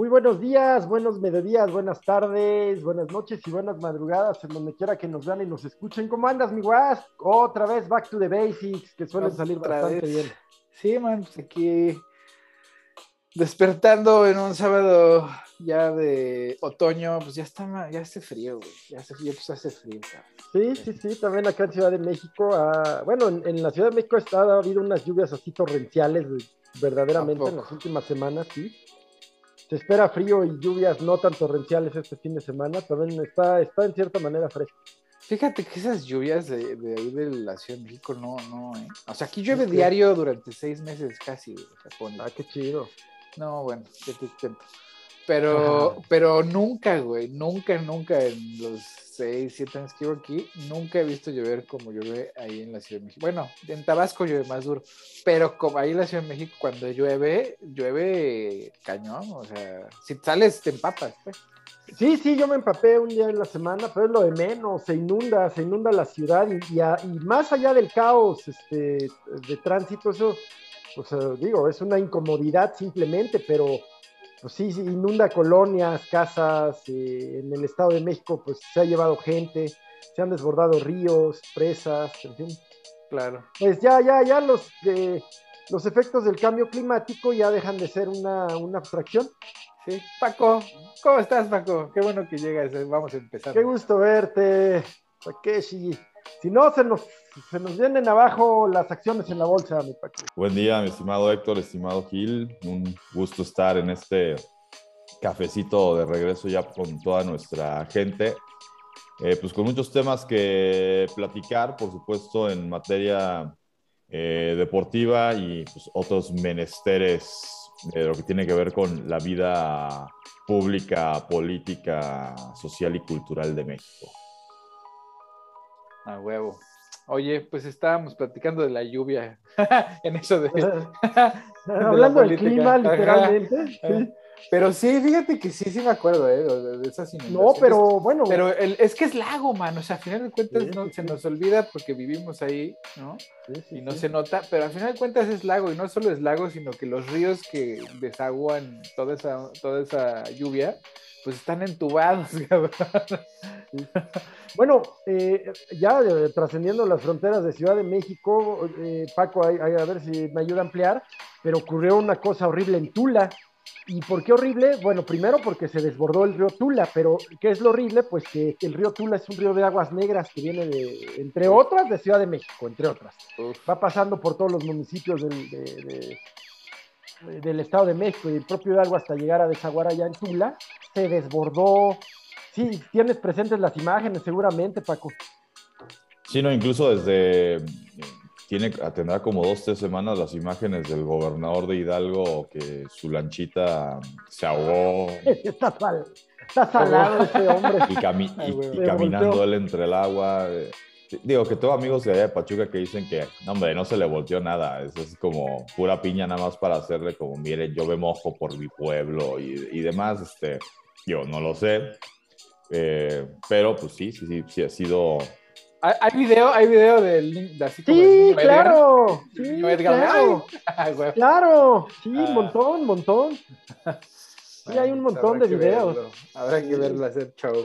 Muy buenos días, buenos mediodías, buenas tardes, buenas noches y buenas madrugadas en donde quiera que nos vean y nos escuchen. ¿Cómo andas, mi guas? Otra vez, back to the basics, que suelen salir bastante bien. Sí, man, pues aquí despertando en un sábado ya de otoño, pues ya está, ya hace frío, güey. Ya hace, ya pues hace frío, Sí, sí, sí, también acá en Ciudad de México, ah, bueno, en, la Ciudad de México ha habido unas lluvias así torrenciales, verdaderamente, en las últimas semanas, sí. Se espera frío y lluvias no tan torrenciales este fin de semana, también está, está en cierta manera fresco. Fíjate que esas lluvias de, ahí de la Ciudad de México no, no, ¿eh? O sea, aquí llueve diario durante seis meses casi, Japón. Ah, qué chido. No, bueno, qué te cuento. Pero, pero nunca, güey, nunca, nunca en los seis, siete años que vivo aquí, nunca he visto llover como llueve ahí en la Ciudad de México. Bueno, en Tabasco llueve más duro, pero como ahí en la Ciudad de México cuando llueve, llueve cañón, o sea, si sales te empapas, pues. Sí, sí, yo me empapé un día en la semana, pero es lo de menos, se inunda, se inunda la ciudad y, y, más allá del caos este, de tránsito, eso, pues digo, es una incomodidad simplemente, pero pues sí, inunda colonias, casas, eh, en el Estado de México pues se ha llevado gente, se han desbordado ríos, presas, en fin. Claro. Pues ya, ya, ya los, eh, los efectos del cambio climático ya dejan de ser una, una abstracción. Sí, Paco, ¿cómo estás, Paco? Qué bueno que llegas, eh, vamos a empezar. Qué gusto verte, Takeshi. Si no, se nos, se nos vienen abajo las acciones en la bolsa, mi Paco. Buen día, mi estimado Héctor, estimado Gil. Un gusto estar en este cafecito de regreso ya con toda nuestra gente. Eh, pues con muchos temas que platicar, por supuesto, en materia eh, deportiva y pues, otros menesteres de lo que tiene que ver con la vida pública, política, social y cultural de México. A huevo. Oye, pues estábamos platicando de la lluvia en eso de. Hablando del clima, literalmente. Pero sí, fíjate que sí, sí me acuerdo, ¿eh? De esas No, pero bueno. Pero es que es lago, mano. O sea, al final de cuentas no, se nos olvida porque vivimos ahí, ¿no? y no se nota, pero al final de cuentas es lago. Y no solo es lago, sino que los ríos que desaguan toda esa, toda esa lluvia, pues están entubados, cabrón. Bueno, eh, ya eh, trascendiendo las fronteras de Ciudad de México, eh, Paco, a ver si me ayuda a ampliar, pero ocurrió una cosa horrible en Tula. ¿Y por qué horrible? Bueno, primero porque se desbordó el río Tula, pero ¿qué es lo horrible? Pues que el río Tula es un río de aguas negras que viene de, entre otras, de Ciudad de México, entre otras. Va pasando por todos los municipios del, del Estado de México y el propio agua hasta llegar a desaguar allá en Tula. Se desbordó, Sí, tienes presentes las imágenes seguramente, Paco. Sí, no, incluso desde, tiene, tendrá como dos, tres semanas las imágenes del gobernador de Hidalgo que su lanchita se ahogó. Está, sal, está salado ese hombre. Y, caminando él entre el agua. Digo que tengo amigos de allá de Pachuca que dicen que, no, hombre, no se le volteó nada. Eso es como pura piña nada más para hacerle como, mire, yo me mojo por mi pueblo y, y demás. Este, yo no lo sé. Eh, pero pues sí, sí, sí, sí ha sido. ¿Hay video, hay video del de así Sí, claro. Sí, claro. claro. Sí, un ah. montón, montón. Sí, hay un montón de videos. Habrá que verlo hacer show.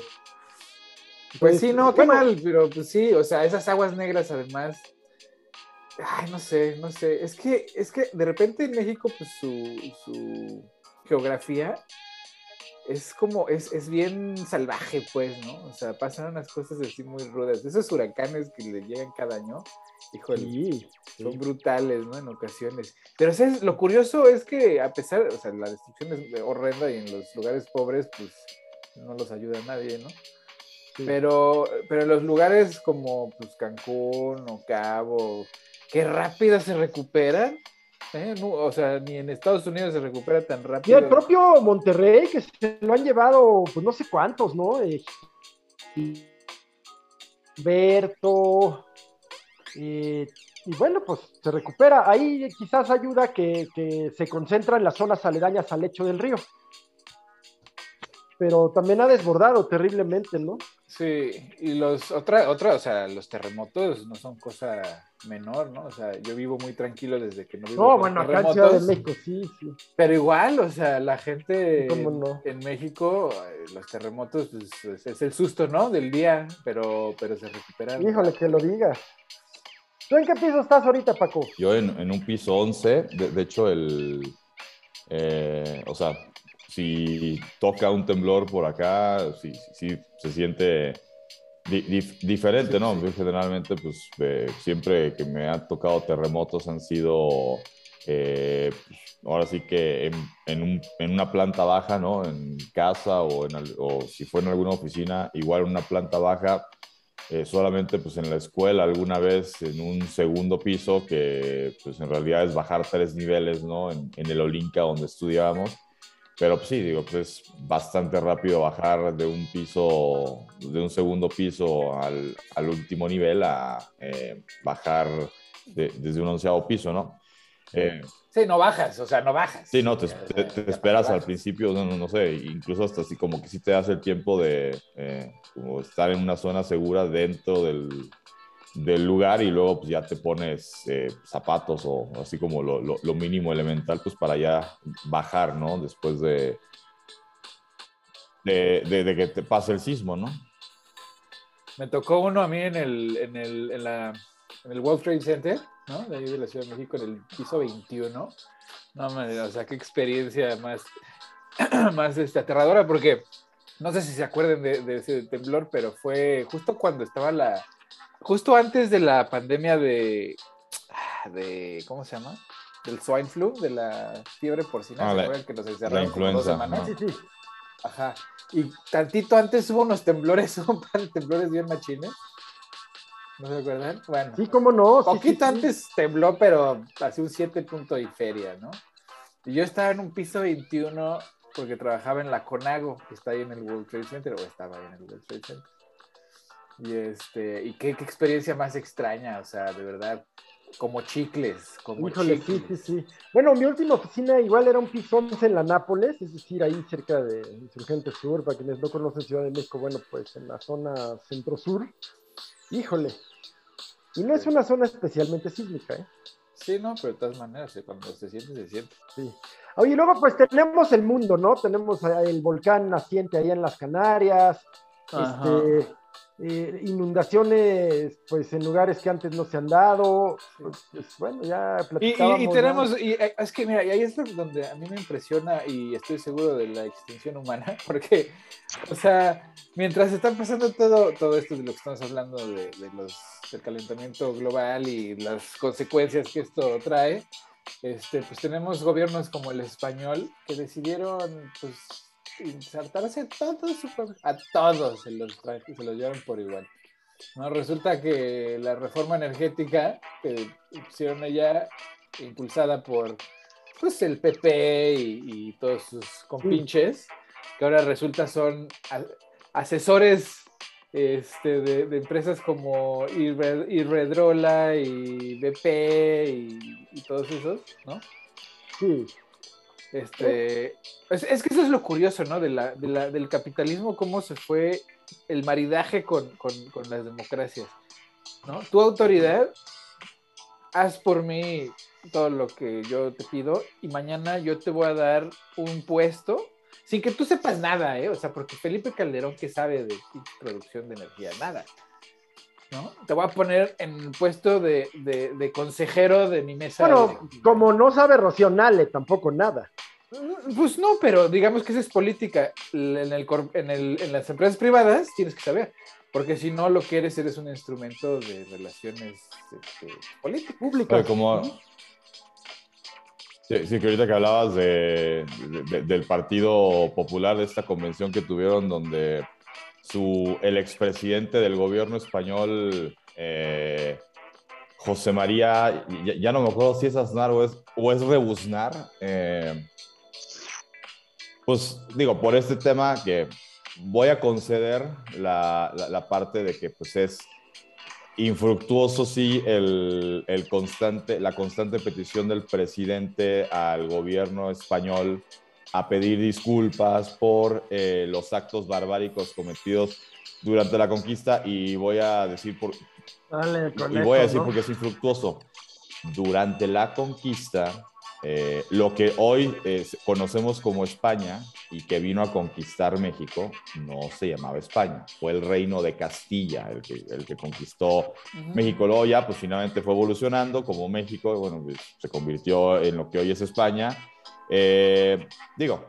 Pues, pues, sí, no, qué mal, pero pues sí, o sea, esas aguas negras además. Ay, no sé, no sé. Es que, es que de repente en México, pues su, su geografía es como, es, es, bien salvaje, pues, ¿no? O sea, pasan unas cosas así muy rudas. Esos huracanes que le llegan cada año, híjole, son brutales, ¿no? En ocasiones. Pero ¿sabes? lo curioso es que a pesar, o sea, la destrucción es horrenda y en los lugares pobres, pues, no los ayuda nadie, ¿no? Pero, pero en los lugares como, pues, Cancún o Cabo, qué rápido se recuperan ¿eh? o sea, ni en Estados Unidos se recupera tan rápido. Y el propio Monterrey, que se lo han llevado, pues no sé cuántos, ¿no? Eh, Berto. Eh, y bueno, pues se recupera. Ahí quizás ayuda que, que, se concentra en las zonas aledañas al lecho del río. Pero también ha desbordado terriblemente, ¿no? Sí, y los, otra, otra, o sea, los terremotos no son cosa menor, ¿no? O sea, yo vivo muy tranquilo desde que no vivo No, bueno, acá en Ciudad de México, sí, sí. Pero igual, o sea, la gente en México, eh, los terremotos, pues, es el susto, ¿no? Del día, pero, pero se recuperan. Híjole, que lo diga. ¿Tú en qué piso estás ahorita, Paco? Yo en, en un piso 11, de, de hecho, el, eh, o sea, si toca un temblor por acá, sí, sí se siente diferente, ¿no? generalmente, pues siempre que me han tocado terremotos han sido, eh, pues, ahora sí que en, una planta baja, ¿no? En casa o, en, o si fue en alguna oficina, igual en una planta baja, eh, solamente pues en la escuela alguna vez en un segundo piso que pues en realidad es bajar tres niveles, ¿no? En, en el Olinca donde estudiábamos pero pues, sí, digo, pues es bastante rápido bajar de un piso, de un segundo piso al, al último nivel a eh, bajar desde un onceavo piso, ¿no? Eh, sí, no bajas, o sea, no bajas. Sí, no, te, te, esperas al principio, no, no, sé, incluso hasta así como que sí te das el tiempo de eh, como estar en una zona segura dentro del, del lugar y luego pues ya te pones eh, zapatos o así como lo, lo, mínimo elemental pues para ya bajar, ¿no? Después de, de, que te pase el sismo, ¿no? Me tocó uno a mí en el, en el, en el World Trade Center, ¿no? De ahí de la Ciudad de México, en el piso 21. No, o sea, qué experiencia más, más este, aterradora porque no sé si se acuerdan de, de ese temblor, pero fue justo cuando estaba la justo antes de la pandemia de, de ¿cómo se llama? Del swine flu, de la fiebre porcina, ah, ¿se que nos encerraron como dos semanas? Sí, sí. Ajá. Y tantito antes hubo unos temblores, un par de temblores bien machines. ¿No se acuerdan? Bueno. Sí, cómo no. Poquito antes tembló, pero así un 7 punto y feria, ¿no? Y yo estaba en un piso 21 porque trabajaba en la Conago, que está ahí en el World Trade Center, o estaba ahí en el World Trade Center. Y, este, y qué, experiencia más extraña, o sea, de verdad, como chicles, como Híjole, sí, sí, sí. Bueno, mi última oficina igual era un piso 11 en la Nápoles, es decir, ahí cerca de Insurgente Sur, para quienes no conocen Ciudad de México, bueno, pues en la zona centro-sur. Híjole. Y no es una zona especialmente sísmica, ¿eh? Sí, no, pero de todas maneras, cuando se siente, se siente. Sí. Oye, luego pues tenemos el mundo, ¿no? Tenemos el volcán naciente ahí en las Canarias, este, eh, inundaciones pues en lugares que antes no se han dado, pues, pues bueno, ya platicábamos. Y, tenemos, y eh, es que mira, y ahí es donde a mí me impresiona y estoy seguro de la extinción humana, porque, o sea, mientras están pasando todo, todo esto de lo que estamos hablando de, los, del calentamiento global y las consecuencias que esto trae, este, pues tenemos gobiernos como el español que decidieron, pues, insertarse todos, a todos se los, se los llevan por igual. ¿no? Resulta que la reforma energética que hicieron ella, impulsada por pues, el PP y, todos sus compinches, que ahora resulta son asesores este, de, empresas como Irredrola y BP y, y, todos esos, ¿no? Sí. Este, es, que eso es lo curioso, ¿no? De la, del capitalismo, cómo se fue el maridaje con, las democracias, ¿no? Tu autoridad, haz por mí todo lo que yo te pido y mañana yo te voy a dar un puesto sin que tú sepas nada, ¿eh? O sea, porque Felipe Calderón, que sabe de producción de energía? Nada. ¿No? Te voy a poner en el puesto de, consejero de mi mesa. Bueno, como no sabe Rocío tampoco nada. Pues no, pero digamos que esa es política. En, el, en, las empresas privadas tienes que saber, porque si no lo que eres, eres un instrumento de relaciones este, políticas. Públicas. como... Sí, que ahorita que hablabas de, del Partido Popular, de esta convención que tuvieron donde su, el expresidente del gobierno español, eh, José María, ya, no me acuerdo si es Aznar o es, o es Rebuznar, eh, pues digo, por este tema que voy a conceder la, la, parte de que pues es infructuoso sí el, el, constante, la constante petición del presidente al gobierno español a pedir disculpas por eh, los actos barbáricos cometidos durante la conquista y voy a decir por y voy a decir porque es infructuoso. Durante la conquista, eh, lo que hoy conocemos como España y que vino a conquistar México no se llamaba España, fue el reino de Castilla el que, el que conquistó México. Luego ya, pues finalmente fue evolucionando como México, bueno, pues, se convirtió en lo que hoy es España. Eh, digo,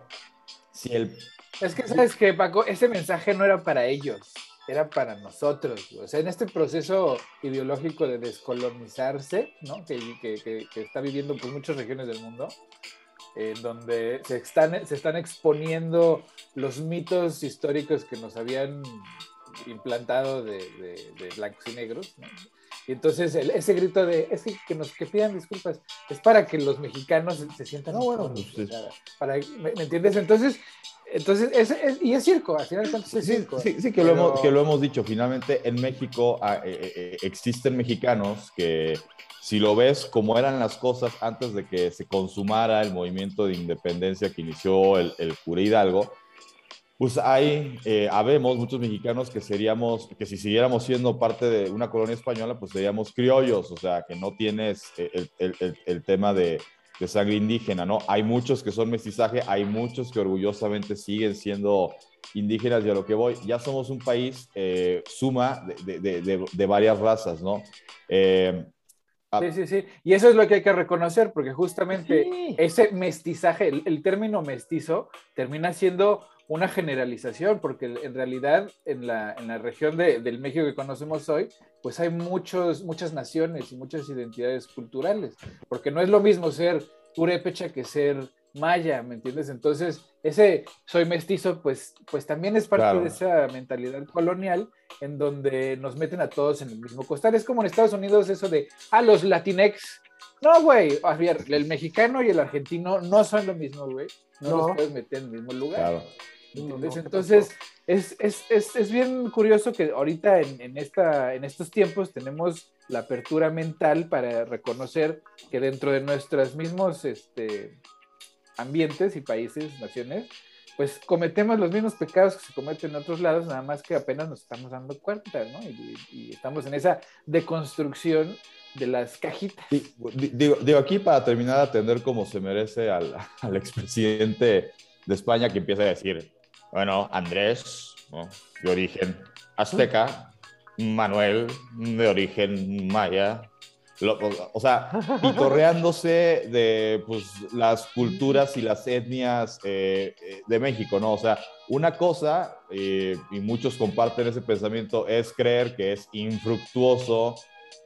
si el... Es que, ¿sabes qué, Paco? Ese mensaje no era para ellos era para nosotros. O sea, en este proceso ideológico de descolonizarse, ¿no? que, que, que, está viviendo por muchas regiones del mundo, en donde se están, se están exponiendo los mitos históricos que nos habían implantado de, de, blancos y negros. ¿no? Y entonces ese grito de, es que, nos que pidan disculpas, es para que los mexicanos se, sientan... No, bueno, pues, para, ¿me, entiendes? Entonces, entonces, es, y es circo, al final es circo. Sí, sí, que, lo hemos, que lo hemos dicho. Finalmente, en México ah, eh, eh, eh, existen mexicanos que, si lo ves como eran las cosas antes de que se consumara el movimiento de independencia que inició el, el cura Hidalgo, pues hay, habemos muchos mexicanos que seríamos, que si siguiéramos siendo parte de una colonia española, pues seríamos criollos, o sea, que no tienes el, el, el tema de de sangre indígena, ¿no? Hay muchos que son mestizaje, hay muchos que orgullosamente siguen siendo indígenas y a lo que voy, ya somos un país eh, suma de, de, de, varias razas, ¿no? Eh, sí, sí, sí. Y eso es lo que hay que reconocer, porque justamente ese mestizaje, el, término mestizo, termina siendo una generalización, porque en realidad en la, en la región de, del México que conocemos hoy, pues hay muchos, muchas naciones y muchas identidades culturales, porque no es lo mismo ser purépecha que ser maya, ¿me entiendes? Entonces, ese soy mestizo, pues, pues también es parte de esa mentalidad colonial en donde nos meten a todos en el mismo costal. Es como en Estados Unidos eso de, a ah, los latinex. No, güey, Javier, el mexicano y el argentino no son lo mismo, güey. No, no, los puedes meter en el mismo lugar. Claro. Entonces, es, es, es, es, bien curioso que ahorita en, esta, en estos tiempos tenemos la apertura mental para reconocer que dentro de nuestros mismos este, ambientes y países, naciones, pues cometemos los mismos pecados que se cometen en otros lados, nada más que apenas nos estamos dando cuenta, ¿no? Y, estamos en esa deconstrucción de las cajitas. digo, digo, aquí para terminar de atender como se merece al, al expresidente de España que empieza a decir, bueno, Andrés, de origen azteca, Manuel, de origen maya, o sea, y correándose de pues, las culturas y las etnias eh, eh, de México, ¿no? O sea, una cosa, eh, y muchos comparten ese pensamiento, es creer que es infructuoso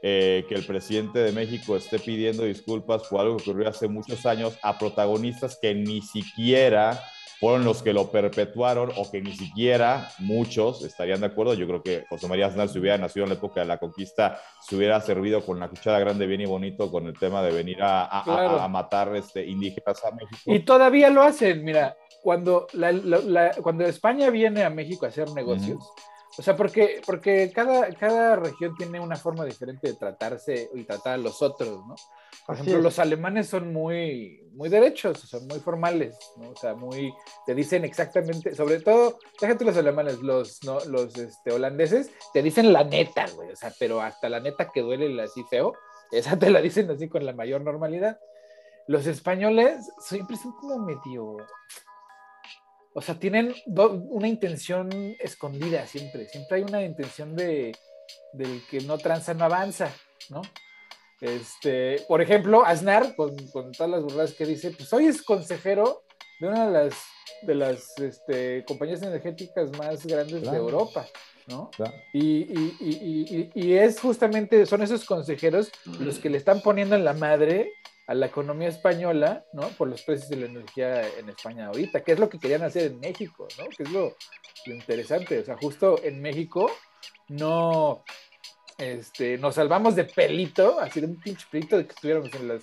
que el presidente de México esté pidiendo disculpas por algo que ocurrió hace muchos años a protagonistas que ni siquiera fueron los que lo perpetuaron o que ni siquiera muchos estarían de acuerdo. Yo creo que José María Aznar, si hubiera nacido en la época de la conquista, se hubiera servido con la cuchara grande, bien y bonito, con el tema de venir a, matar este, indígenas a México. Y todavía lo hacen, mira, cuando, cuando España viene a México a hacer negocios. O sea, porque, porque cada, cada región tiene una forma diferente de tratarse y tratar a los otros, ¿no? Por ejemplo, los alemanes son muy, muy derechos, son muy formales, ¿no? O sea, muy, te dicen exactamente, sobre todo, déjate los alemanes, los, ¿no? los este, holandeses, te dicen la neta, güey, o sea, pero hasta la neta que duele así feo, esa te la dicen así con la mayor normalidad. Los españoles siempre son como medio, o sea, tienen una intención escondida siempre, siempre hay una intención de, del que no tranza, no avanza, ¿no? Este, por ejemplo, Aznar, con, con todas las burradas que dice, pues hoy es consejero de una de las, de las este, compañías energéticas más grandes de Europa, ¿no? Y, y, y, y, es justamente, son esos consejeros los que le están poniendo en la madre a la economía española, ¿no? Por los precios de la energía en España ahorita, que es lo que querían hacer en México, ¿no? Que es lo, interesante, o sea, justo en México no, este, nos salvamos de pelito, así de un pinche pelito de que estuviéramos en la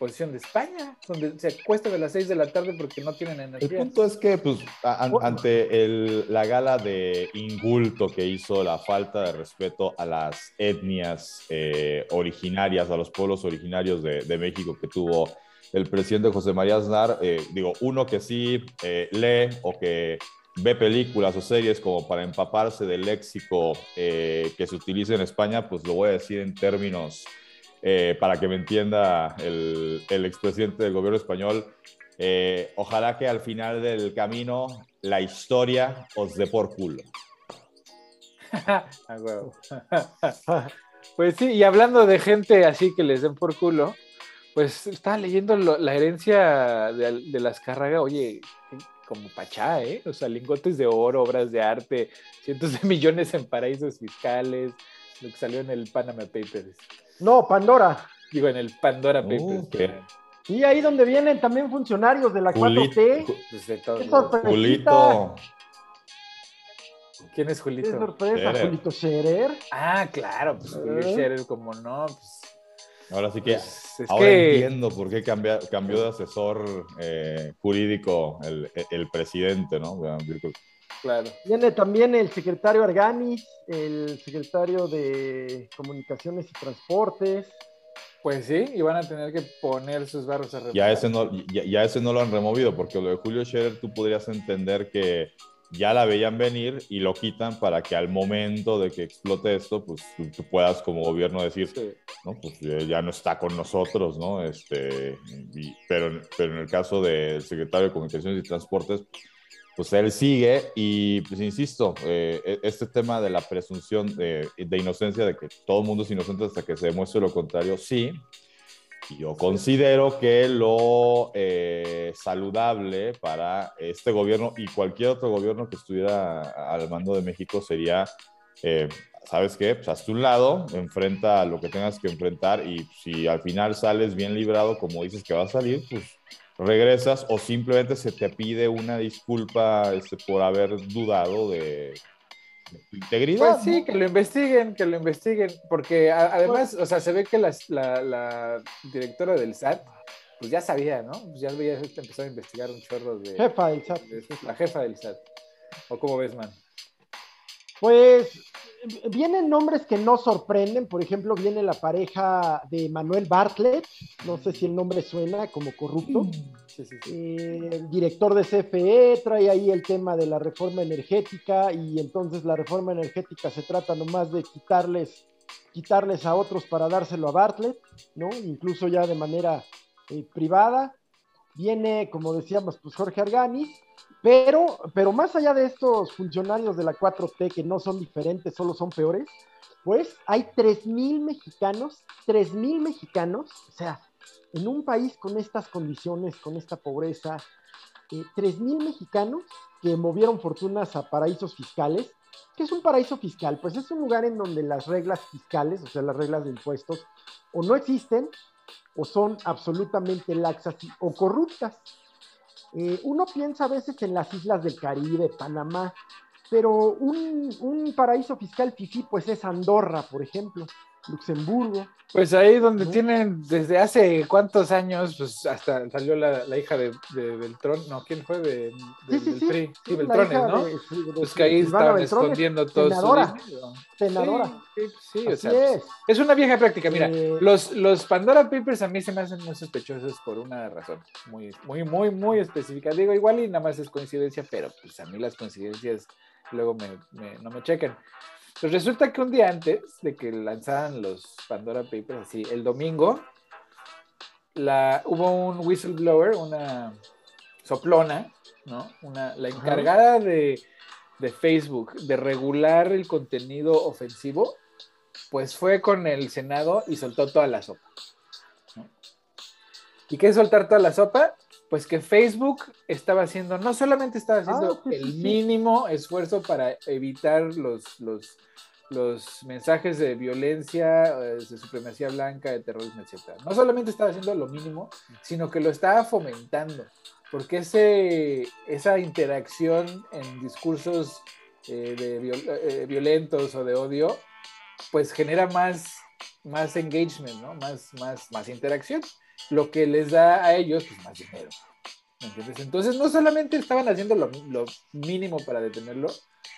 posición de España, donde se acuestan a las 6 de la tarde porque no tienen energía. El punto es que, pues, ante la gala de ingulto que hizo la falta de respeto a las etnias eh, originarias, a los pueblos originarios de, México que tuvo el presidente José María Aznar, eh, digo, uno que sí eh, lee o que ve películas o series como para empaparse del léxico que se utiliza en España, pues lo voy a decir en términos para que me entienda el, el expresidente del gobierno español. ojalá que al final del camino la historia os dé por culo. pues sí, y hablando de gente así que les den por culo, pues estaba leyendo la herencia de, las Cárraga, oye, como Pachá, ¿eh? O sea, lingotes de oro, obras de arte, cientos de millones en paraísos fiscales, lo que salió en el Panama Papers. No, Pandora. Digo, en el Pandora uh, Papers. Y ahí donde vienen también funcionarios de la 4T. Pues de todo. ¿Quién es Julito? ¿Qué sorpresa? Julito Scherer. Ah, claro, pues Julito ¿Eh? Scherer, como no, pues. Ahora sí que, pues, ahora entiendo por qué cambió, cambió de asesor eh, jurídico el, el, presidente, ¿no? Claro. Viene también el secretario Arganis, el secretario de Comunicaciones y Transportes. Pues sí, y van a tener que poner sus barros a ya ese no ya, ya, ese no lo han removido, porque lo de Julio Scherer tú podrías entender que ya la veían venir y lo quitan para que al momento de que explote esto, pues tú, puedas como gobierno decir, no, pues ya no está con nosotros, ¿no? Este, pero, pero en el caso del secretario de Comunicaciones y Transportes, pues él sigue y, pues insisto, eh, e, este tema de la presunción de, de, inocencia, de que todo el mundo es inocente hasta que se demuestre lo contrario, sí, yo considero que lo eh, saludable para este gobierno y cualquier otro gobierno que estuviera al mando de México sería, eh, ¿sabes qué? Pues hazte un lado, enfrenta lo que tengas que enfrentar y si al final sales bien librado, como dices que va a salir, pues regresas o simplemente se te pide una disculpa este, por haber dudado de, integridad. Pues sí, que lo investiguen, que lo investiguen, porque además, o sea, se ve que la, la, directora del SAT, pues ya sabía, ¿no? Pues ya había empezado a investigar un chorro de... Jefa del SAT. la jefa del SAT. ¿O cómo ves, man? Pues vienen nombres que no sorprenden, por ejemplo, viene la pareja de Manuel Bartlett, no sé si el nombre suena como corrupto, eh, el director de CFE trae ahí el tema de la reforma energética y entonces la reforma energética se trata nomás de quitarles, quitarles a otros para dárselo a Bartlett, ¿no? Incluso ya de manera eh, privada. Viene, como decíamos, pues Jorge Arganis, pero, pero más allá de estos funcionarios de la 4T que no son diferentes, solo son peores, pues hay 3.000 mexicanos, 3.000 mexicanos, o sea, en un país con estas condiciones, con esta pobreza, eh, 3.000 mexicanos que movieron fortunas a paraísos fiscales. ¿Qué es un paraíso fiscal? Pues es un lugar en donde las reglas fiscales, o sea, las reglas de impuestos, o no existen, o son absolutamente laxas o corruptas. Eh, uno piensa a veces en las islas del Caribe, Panamá, pero un, un paraíso fiscal fifí, pues es Andorra, por ejemplo. Luxemburgo. Pues ahí donde tienen desde hace cuántos años, pues hasta salió la, la hija de, de, Beltrón, no, ¿quién fue? De, de sí, sí, sí, sí, Beltrones, ¿no? pues que ahí estaban escondiendo todo senadora, Senadora. Sí, o sea, es. es. una vieja práctica. Mira, eh, los, los Pandora Papers a mí se me hacen muy sospechosos por una razón muy, muy, muy, muy específica. Digo, igual y nada más es coincidencia, pero pues a mí las coincidencias luego me, me, no me chequen. Pues resulta que un día antes de que lanzaran los Pandora Papers, así, el domingo, la, hubo un whistleblower, una soplona, ¿no? Una, la encargada de, de, Facebook de regular el contenido ofensivo, pues fue con el Senado y soltó toda la sopa. ¿Y qué es soltar toda la sopa? pues que Facebook estaba haciendo, no solamente estaba haciendo ah, el mínimo esfuerzo para evitar los, los, los mensajes de violencia, eh, de supremacía blanca, de terrorismo, etc. No solamente estaba haciendo lo mínimo, sino que lo estaba fomentando, porque ese, esa interacción en discursos eh, de eh, violentos o de odio, pues genera más, más engagement, ¿no? más, más, más interacción lo que les da a ellos pues, más dinero. Entonces, no solamente estaban haciendo lo, mínimo para detenerlo,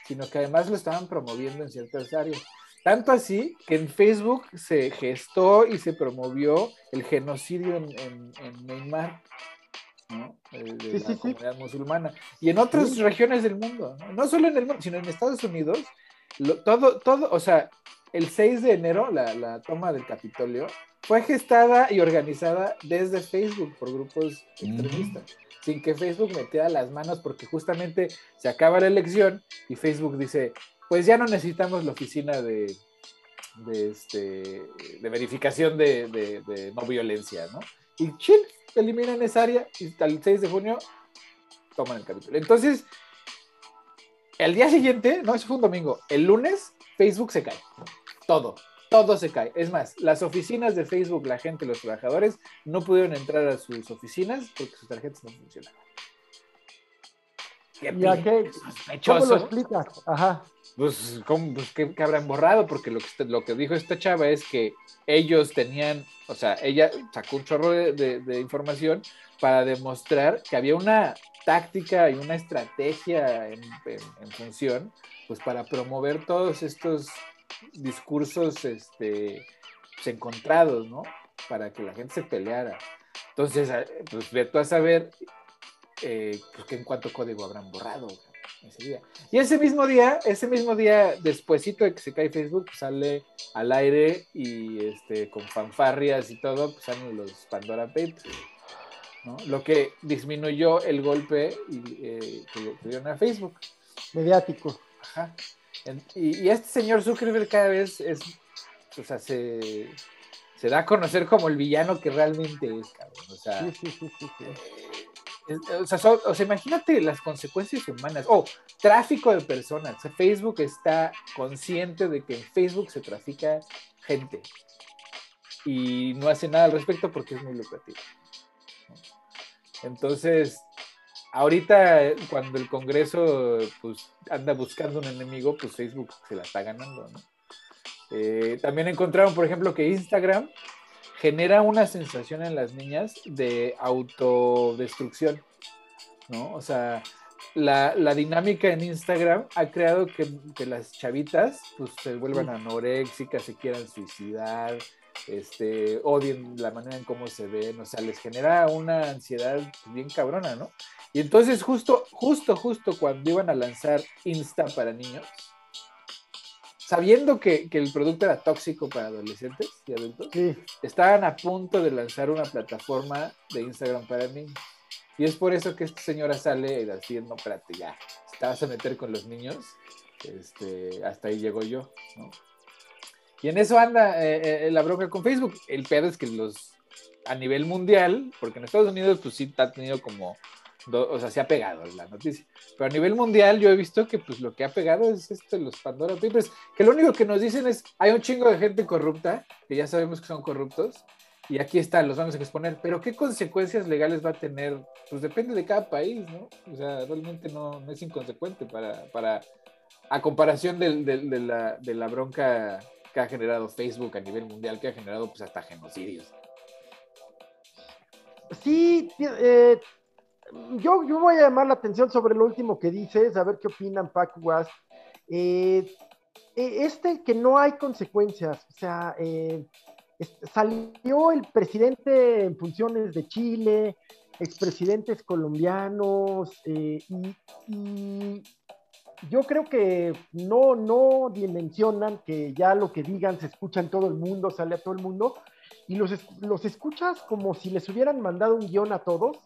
sino que además lo estaban promoviendo en ciertas áreas. Tanto así que en Facebook se gestó y se promovió el genocidio en, Neymar, ¿no? de, la comunidad musulmana. Y en otras regiones del mundo, ¿no? solo en el mundo, sino en Estados Unidos, todo, todo, o sea, el 6 de enero, la, toma del Capitolio, fue gestada y organizada desde Facebook por grupos extremistas, sin que Facebook metiera las manos porque justamente se acaba la elección y Facebook dice, pues ya no necesitamos la oficina de, de, este, de verificación de, no violencia, ¿no? Y chip, eliminan esa área y el 6 de junio toman el capítulo. Entonces, el día siguiente, no, eso fue un domingo, el lunes, Facebook se cae. Todo, todo se cae. Es más, las oficinas de Facebook, la gente, los trabajadores, no pudieron entrar a sus oficinas porque sus tarjetas no funcionaban. ¿Qué, qué, ¿Cómo lo explicas? Ajá pues, ¿cómo, pues ¿qué, habrán borrado? Porque lo que, lo que dijo esta chava es que ellos tenían, o sea, ella sacó un chorro de, información para demostrar que había una táctica y una estrategia en, función, pues para promover todos estos discursos este, pues, encontrados, ¿no? Para que la gente se peleara. Entonces, pues ve tú a saber eh, pues, que en cuánto código habrán borrado. Y ese mismo día, ese mismo día, despuesito de que se cae Facebook, pues, sale al aire y este, con fanfarrias y todo, pues salen los Pandora Papers. ¿no? Lo que disminuyó el golpe y, eh, que, dieron a Facebook. Mediático. Ajá. Y, este señor Zuckerberg cada vez es, o sea, se, se, da a conocer como el villano que realmente es, cabrón. O sea, sí, sí, sí, o sea, imagínate las consecuencias humanas. Oh, tráfico de personas. Facebook está consciente de que en Facebook se trafica gente y no hace nada al respecto porque es muy lucrativo. Entonces, ahorita cuando el Congreso pues, anda buscando un enemigo, pues Facebook se la está ganando. Eh, también encontraron, por ejemplo, que Instagram genera una sensación en las niñas de autodestrucción, ¿no? O sea, la, dinámica en Instagram ha creado que, las chavitas pues, se vuelvan anoréxicas, se quieran suicidar, este, odien la manera en cómo se ven, o sea, les genera una ansiedad bien cabrona, ¿no? Y entonces justo, justo, justo cuando iban a lanzar Insta para niños, sabiendo que, el producto era tóxico para adolescentes y adultos, estaban a punto de lanzar una plataforma de Instagram para niños. Y es por eso que esta señora sale y no, espérate, ya, te vas a meter con los niños, este, hasta ahí llego yo, ¿no? Y en eso anda eh, eh, la bronca con Facebook. El pedo es que los, a nivel mundial, porque en Estados Unidos, pues sí, ha tenido como o sea, se ha pegado la noticia. Pero a nivel mundial yo he visto que pues lo que ha pegado es esto, los Pandora Papers, que lo único que nos dicen es, hay un chingo de gente corrupta, que ya sabemos que son corruptos, y aquí están, los vamos a exponer, pero ¿qué consecuencias legales va a tener? Pues depende de cada país, ¿no? O sea, realmente no, es inconsecuente para, para, a comparación de, de, la, de la bronca que ha generado Facebook a nivel mundial, que ha generado pues hasta genocidios. Sí, eh, yo, yo voy a llamar la atención sobre lo último que dices, a ver qué opinan Pac Was. Eh, eh, este que no hay consecuencias, o sea, salió el presidente en funciones de Chile, expresidentes colombianos, y, yo creo que no, no dimensionan que ya lo que digan se escucha en todo el mundo, sale a todo el mundo, y los, los escuchas como si les hubieran mandado un guion a todos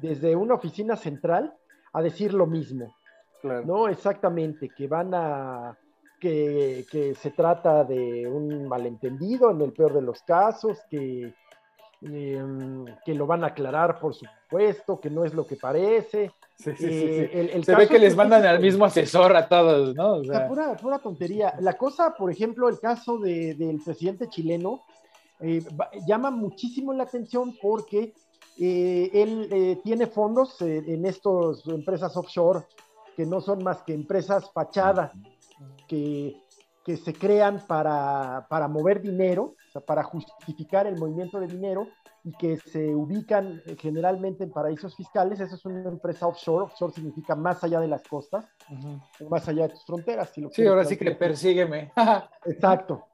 desde una oficina central a decir lo mismo. No, exactamente, que van a, que, que, se trata de un malentendido en el peor de los casos, que, em, que lo van a aclarar, por supuesto, que no es lo que parece. Sí, sí, eh, se ve que les mandan al mismo asesor a todos, ¿no? O sea, pura, pura, tontería. La cosa, por ejemplo, el caso de, del presidente chileno, eh, llama muchísimo la atención porque eh, él tiene fondos en estas empresas offshore que no son más que empresas fachada, que, que se crean para, para mover dinero, o sea, para justificar el movimiento de dinero y que se ubican generalmente en paraísos fiscales. Eso es una empresa offshore. Offshore significa más allá de las costas, más allá de tus fronteras. sí, ahora sí que persígueme. exacto,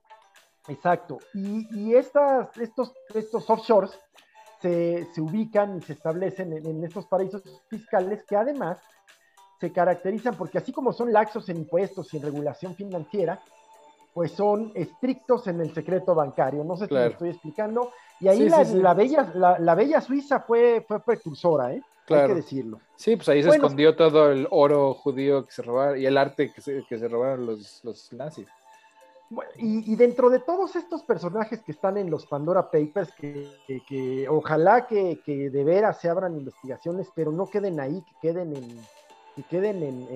exacto. Y, y estas, estos, estos offshores se, se, ubican y se establecen en, en estos paraísos fiscales que además se caracterizan porque así como son laxos en impuestos y en regulación financiera, pues son estrictos en el secreto bancario. No sé si me estoy explicando. Y ahí la, bella, la, bella Suiza fue, fue precursora, ¿eh? Claro. Hay que decirlo. Sí, pues ahí se escondió todo el oro judío que se robaron y el arte que se, que se robaron los, los nazis. y, dentro de todos estos personajes que están en los Pandora Papers, que, que, ojalá que, que, de veras se abran investigaciones, pero no queden ahí, que queden en, que queden en,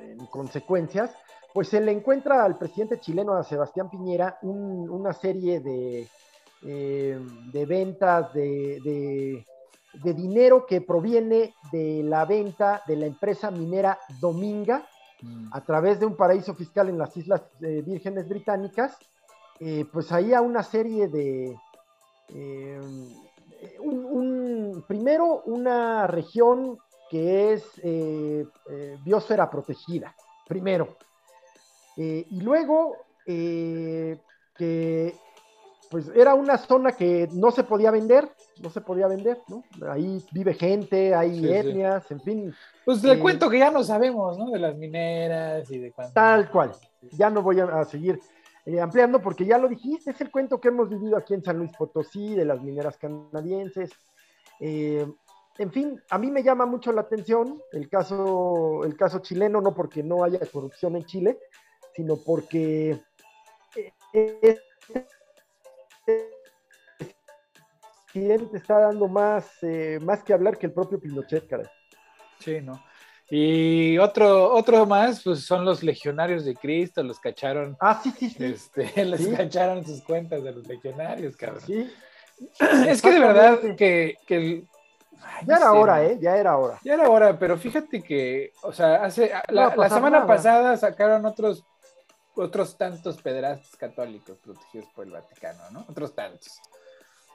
en consecuencias, pues se le encuentra al presidente chileno, a Sebastián Piñera, una serie de, eh, de ventas de, dinero que proviene de la venta de la empresa minera Dominga mm. a través de un paraíso fiscal en las Islas eh, Vírgenes Británicas, eh, pues ahí a una serie de... primero, una región que es biosfera protegida, primero. Eh, y luego, eh, que pues era una zona que no se podía vender, no se podía vender, ¿no? Ahí vive gente, hay etnias, en fin. Pues le eh, cuento que ya no sabemos, ¿no? De las mineras y de cuánto. Tal cual. Ya no voy a, seguir ampliando porque ya lo dijiste, es el cuento que hemos vivido aquí en San Luis Potosí, de las mineras canadienses. en fin, a mí me llama mucho la atención el caso, el caso chileno, no porque no haya corrupción en Chile, sino porque el presidente está dando más, eh, más que hablar que el propio Pinochet, cara. Sí, ¿no? Y otro, otro más, pues son los legionarios de Cristo, los cacharon. Ah, sí, sí, sí. Este, les cacharon sus cuentas de los legionarios, cabrón. Sí. Es que de verdad que, ya era hora, ¿eh? Ya era hora. Ya era hora, pero fíjate que, o sea, hace la, la semana pasada sacaron otros otros tantos pedrastas católicos protegidos por el Vaticano, ¿no? Otros tantos.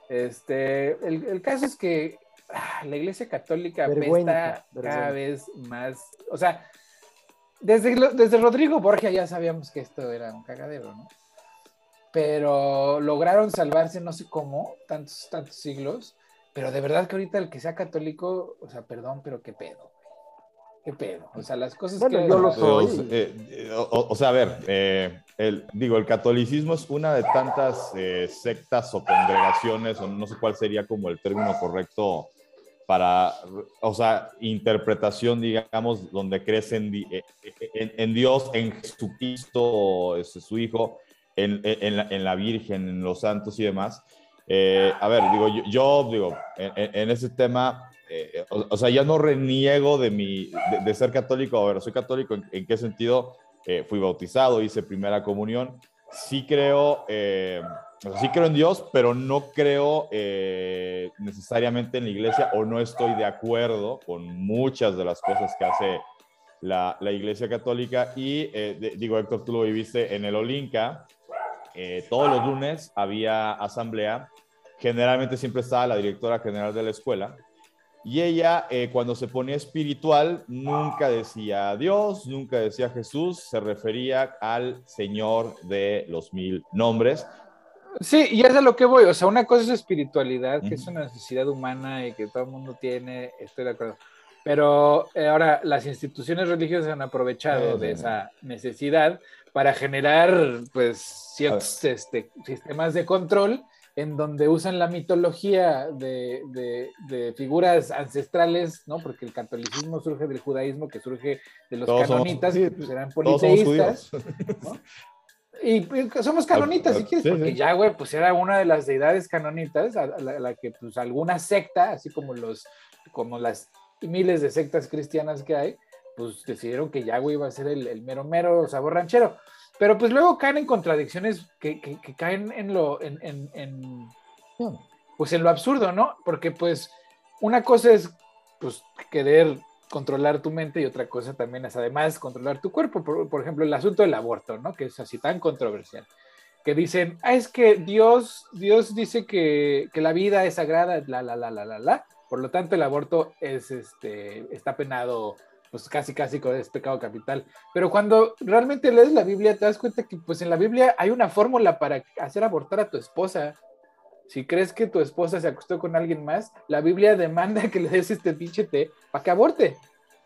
Este, el, caso es que ah, la Iglesia Católica apesta cada vez más, o sea, desde, desde Rodrigo Borgia ya sabíamos que esto era un cagadero, ¿no? Pero lograron salvarse no sé cómo, tantos, tantos siglos, pero de verdad que ahorita el que sea católico, o sea, perdón, pero qué pedo. ¿Qué pedo? O sea, las cosas que... yo lo soy. Eh, eh, o, sea, a ver, eh, el, digo, el catolicismo es una de tantas sectas o congregaciones, o no sé cuál sería como el término correcto para, o sea, interpretación, digamos, donde crees en, en, Dios, en Jesucristo, es su Hijo, en, en, la, Virgen, en los santos y demás. a ver, digo, yo, digo, en, ese tema eh, o, sea, ya no reniego de, mi, de, ser católico, a ver, soy católico, ¿en, qué sentido? Eh, fui bautizado, hice primera comunión, sí creo, eh, sí creo en Dios, pero no creo necesariamente en la iglesia o no estoy de acuerdo con muchas de las cosas que hace la, la iglesia católica. Y digo, Héctor, tú lo viviste en el Olinca, todos los lunes había asamblea, generalmente siempre estaba la directora general de la escuela, y ella, eh, cuando se ponía espiritual, nunca decía Dios, nunca decía Jesús, se refería al Señor de los mil nombres. Sí, y es a lo que voy. O sea, una cosa es espiritualidad, que es una necesidad humana y que todo el mundo tiene, estoy de acuerdo. Pero eh, ahora las instituciones religiosas han aprovechado de esa necesidad para generar, pues, ciertos este, sistemas de control en donde usan la mitología de, figuras ancestrales, ¿no? Porque el catolicismo surge del judaísmo, que surge de los canonitas, que pues, eran politeístas, ¿no? Y, somos canonitas, si quieres, porque ya, güey, pues era una de las deidades canonitas a la, que, pues, alguna secta, así como los, como las miles de sectas cristianas que hay, pues decidieron que Yahweh iba a ser el, el mero mero sabor ranchero. Pero pues luego caen en contradicciones que, caen en lo, en, pues en lo absurdo, ¿no? Porque pues una cosa es pues querer controlar tu mente y otra cosa también es además controlar tu cuerpo. Por, ejemplo, el asunto del aborto, ¿no? Que es así tan controversial. Que dicen, ah, es que Dios, Dios dice que, que la vida es sagrada, la, la, la, la, la, la. Por lo tanto, el aborto es, este, está penado, pues casi, casi es pecado capital. Pero cuando realmente lees la Biblia, te das cuenta que, pues en la Biblia hay una fórmula para hacer abortar a tu esposa. Si crees que tu esposa se acostó con alguien más, la Biblia demanda que le des este pinche té para que aborte,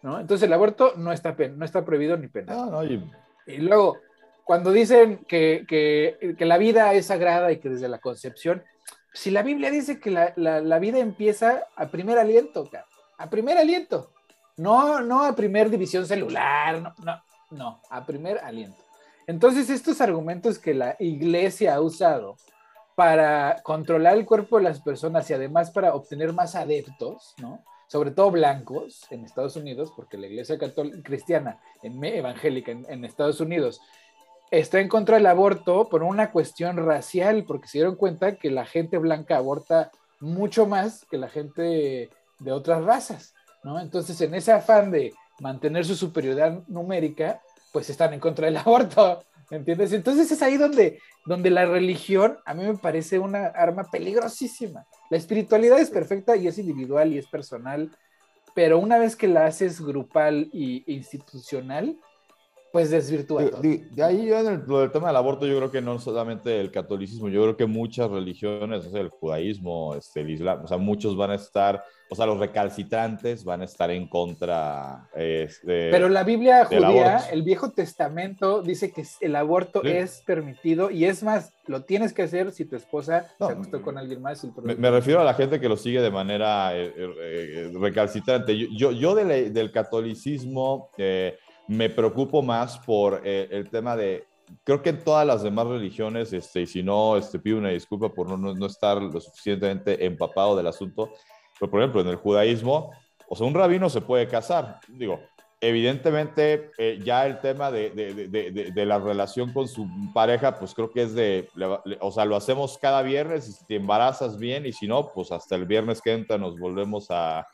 ¿no? Entonces el aborto no está, no está prohibido ni penado. y... luego, cuando dicen que, que, la vida es sagrada y que desde la concepción, si la Biblia dice que la, la, vida empieza a primer aliento, a primer aliento, no, no a primer división celular, no, no, no, a primer aliento. Entonces estos argumentos que la iglesia ha usado para controlar el cuerpo de las personas y además para obtener más adeptos, ¿no? Sobre todo blancos en Estados Unidos, porque la iglesia católica, cristiana, en, evangélica en, Estados Unidos, está en contra del aborto por una cuestión racial, porque se dieron cuenta que la gente blanca aborta mucho más que la gente de otras razas, ¿no? Entonces, en ese afán de mantener su superioridad numérica, pues están en contra del aborto. ¿Entiendes? Entonces es ahí donde, donde la religión a mí me parece una arma peligrosísima. La espiritualidad es perfecta y es individual y es personal, pero una vez que la haces grupal e institucional, pues desvirtúa de, De, ahí en el, lo del tema del aborto, yo creo que no solamente el catolicismo, yo creo que muchas religiones, el judaísmo, este, el islam, o sea, muchos van a estar, o sea, los recalcitrantes van a estar en contra. Este, Pero la Biblia judía, el Viejo Testamento, dice que el aborto es permitido y es más, lo tienes que hacer si tu esposa se acostó con alguien más. Me, refiero a la gente que lo sigue de manera eh, eh, eh, recalcitrante. Yo, yo, del catolicismo me preocupo más por eh, el tema de, creo que en todas las demás religiones, este, y si no, este, pido una disculpa por no, no, estar lo suficientemente empapado del asunto, pero por ejemplo, en el judaísmo, o sea, un rabino se puede casar, digo, evidentemente eh, ya el tema de, de, de, de, la relación con su pareja, pues creo que es de, o sea, lo hacemos cada viernes y si te embarazas bien y si no, pues hasta el viernes que entra nos volvemos a,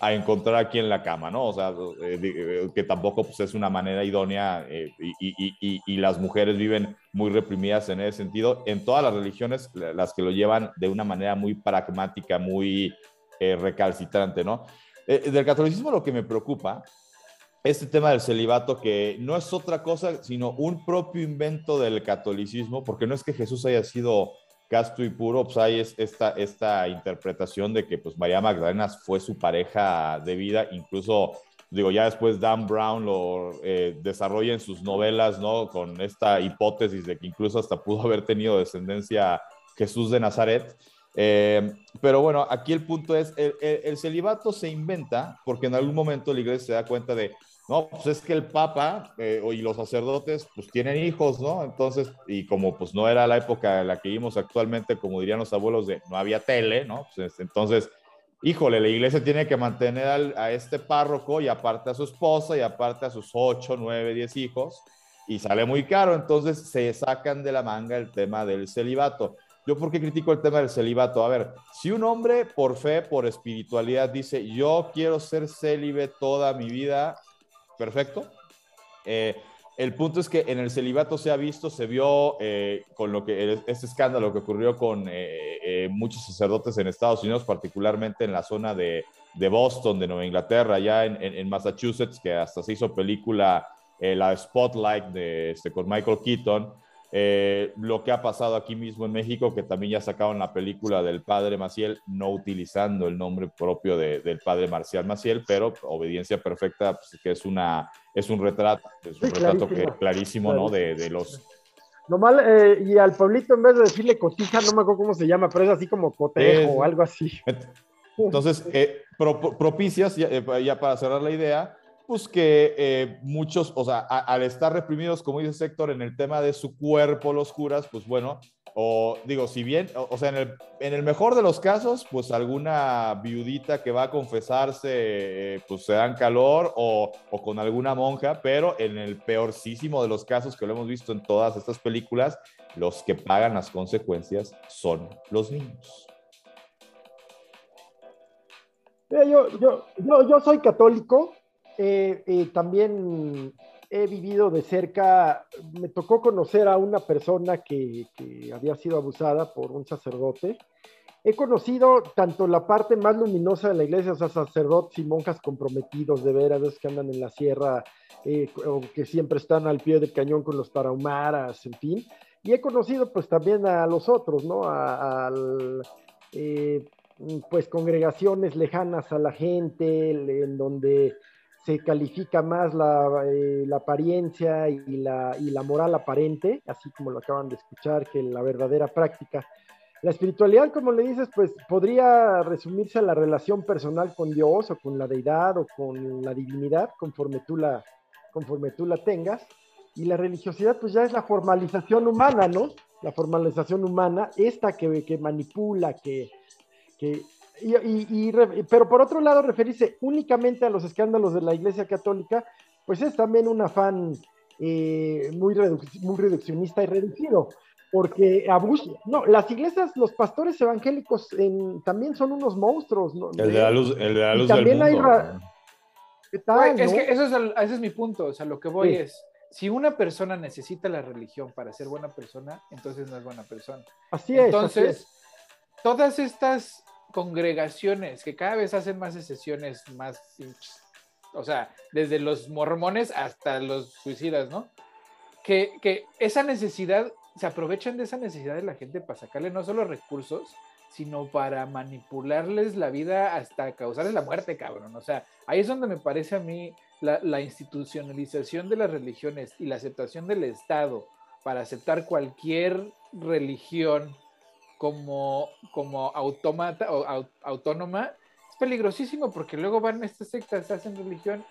a encontrar aquí en la cama, ¿no? O sea, eh, eh, que tampoco pues, es una manera idónea eh, y, las mujeres viven muy reprimidas en ese sentido. En todas las religiones, las que lo llevan de una manera muy pragmática, muy recalcitrante, ¿no? del catolicismo lo que me preocupa este tema del celibato que no es otra cosa sino un propio invento del catolicismo, porque no es que Jesús haya sido casto y puro, pues hay esta, esta interpretación de que pues María Magdalena fue su pareja de vida, incluso digo, ya después Dan Brown lo eh, desarrolla en sus novelas, ¿no? Con esta hipótesis de que incluso hasta pudo haber tenido descendencia Jesús de Nazaret. Eh, pero bueno, aquí el punto es, el, el, celibato se inventa porque en algún momento la iglesia se da cuenta de, no, pues es que el Papa eh, y los sacerdotes pues tienen hijos, ¿no? Entonces, y como pues no era la época en la que vivimos actualmente, como dirían los abuelos, de no había tele, ¿no? Pues, entonces, híjole, la iglesia tiene que mantener a este párroco y aparte a su esposa y aparte a sus ocho, nueve, diez hijos y sale muy caro, entonces se sacan de la manga el tema del celibato. Yo, ¿por qué critico el tema del celibato? A ver, si un hombre por fe, por espiritualidad dice, yo quiero ser célibe toda mi vida, perfecto. Eh, el punto es que en el celibato se ha visto, se vio eh, con lo que este escándalo que ocurrió con eh, muchos sacerdotes en Estados Unidos, particularmente en la zona de, Boston, de Nueva Inglaterra, allá en, en, Massachusetts, que hasta se hizo película la Spotlight de, este, con Michael Keaton. Eh, lo que ha pasado aquí mismo en México, que también ya sacaron la película del padre Maciel, no utilizando el nombre propio del padre Marcial Maciel, pero obediencia perfecta, pues, que es, una, es un retrato, es un retrato que, clarísimo, ¿no? De, de los... Lo mal, eh, y al pueblito en vez de decirle cotija, no me acuerdo cómo se llama, pero es así como cotejo o algo así. Entonces, eh, propicias, ya para cerrar la idea, pues que eh, muchos, o sea, al estar reprimidos, como dice Héctor, en el tema de su cuerpo, los curas, pues bueno, o digo, si bien, o, sea, en el, en el, mejor de los casos, pues alguna viudita que va a confesarse, eh, pues se dan calor o, o, con alguna monja, pero en el peorcísimo de los casos que lo hemos visto en todas estas películas, los que pagan las consecuencias son los niños. Yo, yo, yo, yo soy católico también he vivido de cerca, me tocó conocer a una persona que, que, había sido abusada por un sacerdote. He conocido tanto la parte más luminosa de la iglesia, o sea, sacerdotes y monjas comprometidos de veras, esos que andan en la sierra, eh, o que siempre están al pie del cañón con los tarahumaras, en fin. Y he conocido pues también a los otros, ¿no? A, eh, pues congregaciones lejanas a la gente, en donde se califica más la, eh, apariencia y la, moral aparente, así como lo acaban de escuchar, que la verdadera práctica. La espiritualidad, como le dices, pues podría resumirse a la relación personal con Dios o con la deidad o con la divinidad, conforme tú la, conforme tú la tengas. Y la religiosidad, pues ya es la formalización humana, ¿no? La formalización humana, esta que, que manipula, que y, pero por otro lado, referirse únicamente a los escándalos de la Iglesia Católica, pues es también un afán eh, muy, muy reduccionista y reducido, porque abuso, no, las iglesias, los pastores evangélicos también son unos monstruos. ¿no? El de la luz, el de la luz del mundo. Hay ¿Qué tal, es que eso es ese es mi punto, o sea, lo que voy es, si una persona necesita la religión para ser buena persona, entonces no es buena persona. Así es. Entonces, todas estas congregaciones que cada vez hacen más sesiones más, o sea, desde los mormones hasta los suicidas, ¿no? Que, que esa necesidad, se aprovechan de esa necesidad de la gente para sacarle no solo recursos, sino para manipularles la vida hasta causarles la muerte, cabrón. O sea, ahí es donde me parece a mí la, la institucionalización de las religiones y la aceptación del Estado para aceptar cualquier religión como, como autómata o autónoma, es peligrosísimo porque luego van estas sectas, hacen religión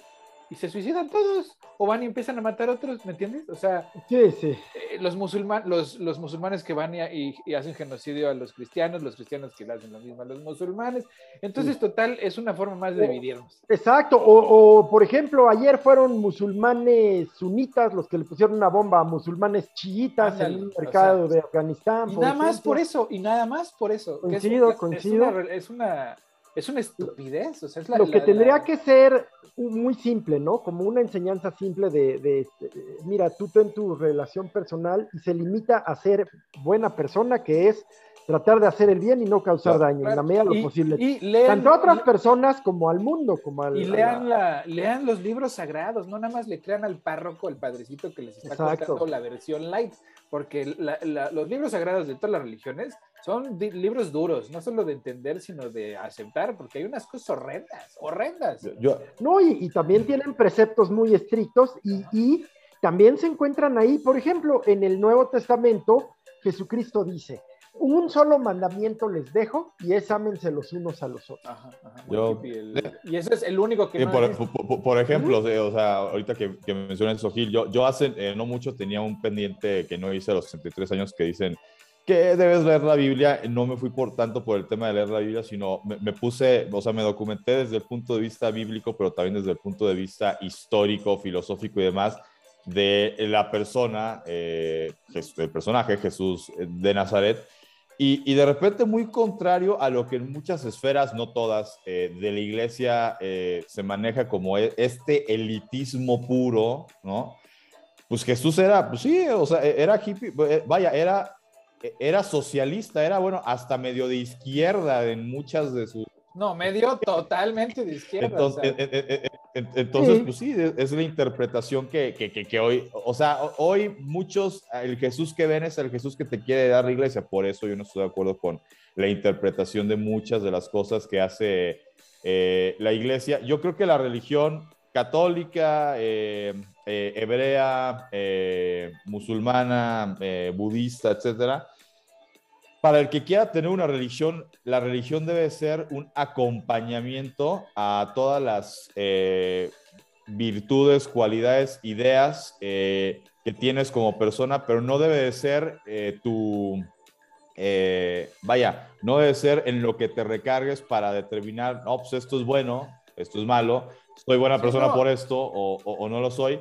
y se suicidan todos, o van y empiezan a matar a otros, ¿me entiendes? O sea, sí, sí. Eh, los, musulman, los, los musulmanes que van y, y, hacen genocidio a los cristianos, los cristianos que le hacen lo mismo a los musulmanes. Entonces, total, es una forma más de dividirnos. Exacto, o, o, por ejemplo, ayer fueron musulmanes sunitas los que le pusieron una bomba a musulmanes chiitas en un mercado de Afganistán. Y nada más por eso, y nada más por eso. Coincido, coincido. es una es una estupidez. O sea, es la, Lo que tendría que ser muy simple, ¿no? Como una enseñanza simple de, este, mira, tú ten tu relación personal y se limita a ser buena persona, que es tratar de hacer el bien y no causar daño, en la medida de lo posible. Tanto a otras personas como al mundo, como al... Y lean, la, lean los libros sagrados, no nada más le crean al párroco, el padrecito que les está contando la versión light, porque los libros sagrados de todas las religiones son libros duros, no solo de entender, sino de aceptar, porque hay unas cosas horrendas, horrendas. No, y, y, también tienen preceptos muy estrictos y, y también se encuentran ahí, por ejemplo, en el Nuevo Testamento, Jesucristo dice, un solo mandamiento les dejo y es ámense los unos a los otros. y ese es el único que... por, ejemplo, o sea, ahorita que, que mencionas eso, Gil, yo, yo hace eh, no mucho tenía un pendiente que no hice a los 63 años que dicen que debes leer la Biblia. No me fui por tanto por el tema de leer la Biblia, sino me, puse, o sea, me documenté desde el punto de vista bíblico, pero también desde el punto de vista histórico, filosófico y demás de la persona, eh, el personaje Jesús de Nazaret y, de repente muy contrario a lo que en muchas esferas, no todas, eh, de la iglesia eh, se maneja como e, este elitismo puro, ¿no? Pues Jesús era, pues sí, o sea, e, era hippie, eh, vaya, era, e, era socialista, era, bueno, hasta medio de izquierda en muchas de sus... No, medio totalmente de izquierda. Entonces, entonces, pues sí, es la interpretación que, que, que, hoy, o sea, hoy muchos, el Jesús que ven es el Jesús que te quiere dar la iglesia, por eso yo no estoy de acuerdo con la interpretación de muchas de las cosas que hace eh, la iglesia. Yo creo que la religión católica, eh, eh, hebrea, musulmana, budista, etcétera, para el que quiera tener una religión, la religión debe ser un acompañamiento a todas las eh, virtudes, cualidades, ideas eh, que tienes como persona, pero no debe de ser eh, tu, vaya, no debe ser en lo que te recargues para determinar, no, pues esto es bueno, esto es malo, soy buena persona por esto o no lo soy,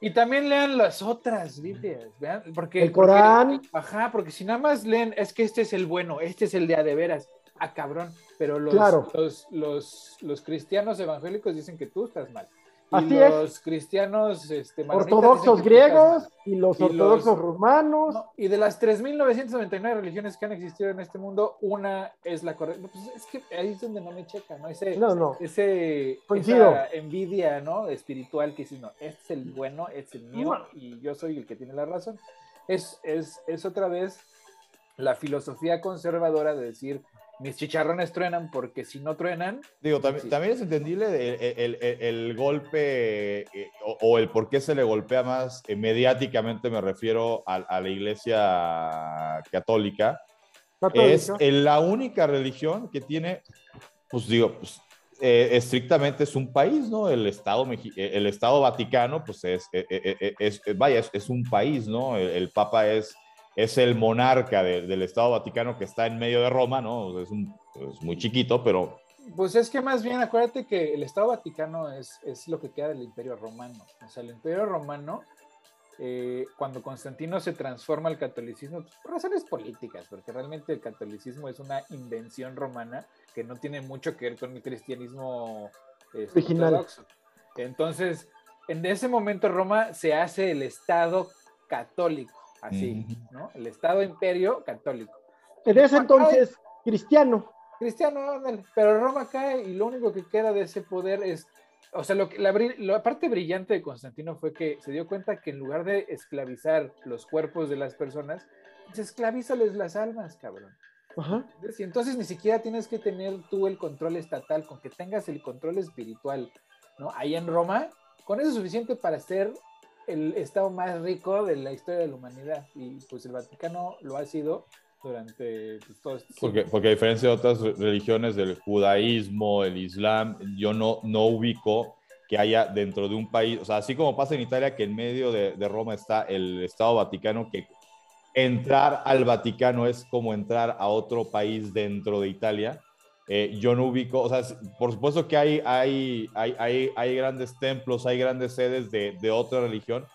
y también lean las otras Biblias, porque el Corán. ajá, porque si nada más leen, es que este es el bueno, este es el de a de veras. ah, cabrón, pero los, los, los cristianos evangélicos dicen que tú estás mal. Y los cristianos este, ortodoxos griegos y los ortodoxos romanos. y de las 3.999 religiones que han existido en este mundo, una es la correcta. Pues es que ahí es donde no me checa, ¿no? Ese, no, no. ese esa envidia ¿no? espiritual que dice, no, este es el bueno, este es el mío y yo soy el que tiene la razón. Es, es, es otra vez la filosofía conservadora de decir, mis chicharrones truenan porque si no truenan. Digo, también, también es entendible el, el, el, golpe eh, o, el por qué se le golpea más eh, mediáticamente, me refiero a, la iglesia católica. Es la única religión que tiene, pues digo, pues, eh, estrictamente es un país, ¿no? El Estado, el Estado Vaticano, pues es, es, vaya, es, un país, ¿no? el Papa es es el monarca del Estado Vaticano que está en medio de Roma, ¿no? Es, muy chiquito, pero... Pues es que más bien acuérdate que el Estado Vaticano es, es lo que queda del Imperio Romano. O sea, el Imperio Romano, eh, cuando Constantino se transforma al catolicismo, pues, por razones políticas, porque realmente el catolicismo es una invención romana que no tiene mucho que ver con el cristianismo este, original. Entonces, en ese momento Roma se hace el Estado católico así, ¿no? El Estado imperio católico. En ese entonces, cristiano. Cristiano, pero Roma cae y lo único que queda de ese poder es, o sea, lo, la, la parte brillante de Constantino fue que se dio cuenta que en lugar de esclavizar los cuerpos de las personas, se esclavízales las almas, cabrón. Ajá. Y entonces ni siquiera tienes que tener tú el control estatal, con que tengas el control espiritual, ¿no? Ahí en Roma, con eso es suficiente para ser el estado más rico de la historia de la humanidad y pues el Vaticano lo ha sido durante pues, todo este porque, porque a diferencia de otras religiones del judaísmo, el islam, yo no, no ubico que haya dentro de un país, o sea, así como pasa en Italia, que en medio de, de Roma está el Estado Vaticano, que entrar al Vaticano es como entrar a otro país dentro de Italia. Eh, yo no ubico, o sea, por supuesto que hay, hay, hay, hay, grandes templos, hay grandes sedes de, de, otra religión,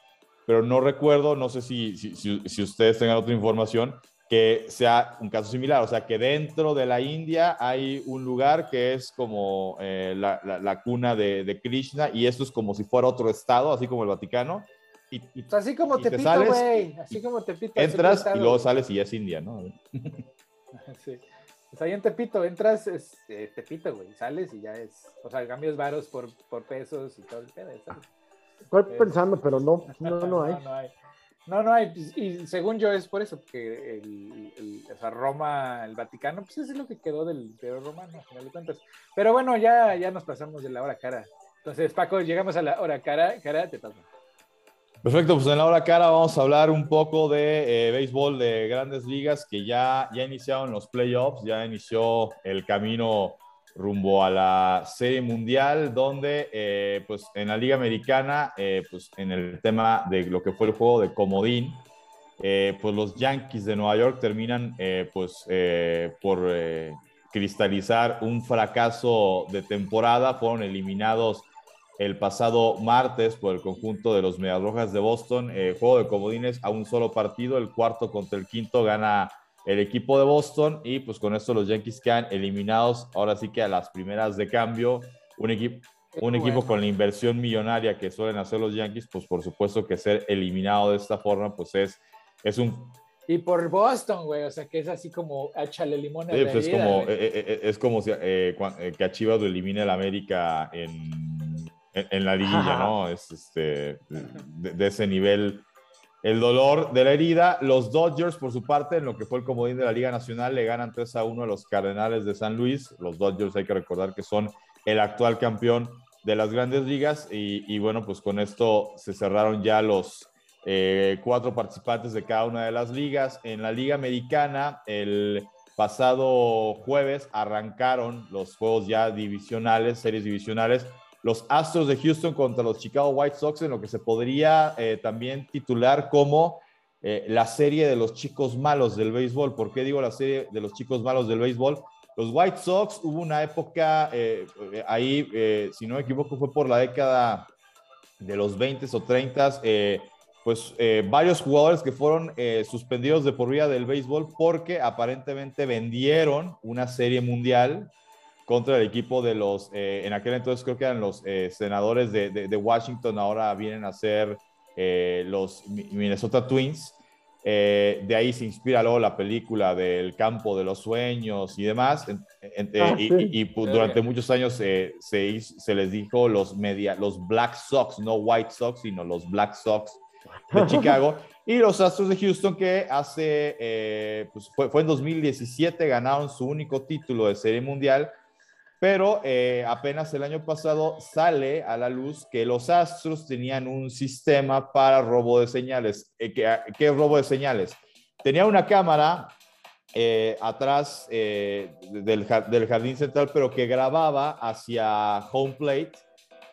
pero no recuerdo, no sé si, si, si, ustedes tengan otra información, que sea un caso similar, o sea, que dentro de la India hay un lugar que es como eh, la, la, cuna de, de, Krishna y esto es como si fuera otro estado, así como el Vaticano. Y, así como te, pito, güey, así como te pito. Entras y luego sales y es India, ¿no? sí. Pues ahí en Tepito, entras, es, eh, Tepito, güey, sales y ya es, o sea, cambios varos por, por pesos y todo el pedo. Estoy pensando, pero no, no, no hay. no, hay. No, no hay. Y según yo es por eso que el, o sea, Roma, el Vaticano, pues es lo que quedó del Imperio Romano, al final de cuentas. Pero bueno, ya, ya nos pasamos de la hora cara. Entonces, Paco, llegamos a la hora cara. Cara, te paso. Perfecto, pues en la hora cara vamos a hablar un poco de eh, béisbol de grandes ligas que ya, ya iniciaron los playoffs, ya inició el camino rumbo a la Serie Mundial, donde eh, pues en la Liga Americana, eh, pues en el tema de lo que fue el juego de comodín, pues los Yankees de Nueva York terminan pues por cristalizar un fracaso de temporada, fueron eliminados el pasado martes por el conjunto de los Medias de Boston. Eh, juego de comodines a un solo partido, el cuarto contra el quinto gana el equipo de Boston y pues con esto los Yankees quedan eliminados ahora sí que a las primeras de cambio. Un, equipo un equipo con la inversión millonaria que suelen hacer los Yankees, pues por supuesto que ser eliminado de esta forma pues es, es un y por Boston, güey, o sea, que es así como échale limón a la pues, es, como, es como si que a Chivas lo elimine el América en en, la liguilla, ¿no? Es este, de, ese nivel. El dolor de la herida. Los Dodgers, por su parte, en lo que fue el comodín de la Liga Nacional, le ganan 3 a 1 a los Cardenales de San Luis. Los Dodgers hay que recordar que son el actual campeón de las grandes ligas. Y, bueno, pues con esto se cerraron ya los eh, cuatro participantes de cada una de las ligas. En la Liga Americana, el pasado jueves arrancaron los juegos ya divisionales, series divisionales los Astros de Houston contra los Chicago White Sox en lo que se podría eh, también titular como eh, la serie de los chicos malos del béisbol. ¿Por qué digo la serie de los chicos malos del béisbol? Los White Sox hubo una época eh, ahí, si no me equivoco, fue por la década de los 20 o 30, pues varios jugadores que fueron suspendidos de por vida del béisbol porque aparentemente vendieron una serie mundial contra el equipo de los, eh, en aquel entonces creo que eran los senadores de, de, Washington, ahora vienen a ser los Minnesota Twins. de ahí se inspira luego la película del campo de los sueños y demás. Ah, y, pues, durante muchos años se, se, les dijo los, media, los Black Sox, no White Sox, sino los Black Sox de Chicago. Y los Astros de Houston que hace, eh, pues fue, fue, en 2017, ganaron su único título de Serie Mundial, pero eh, apenas el año pasado sale a la luz que los Astros tenían un sistema para robo de señales. Eh, ¿qué, ¿Qué robo de señales? Tenía una cámara atrás del, del jardín central, pero que grababa hacia home plate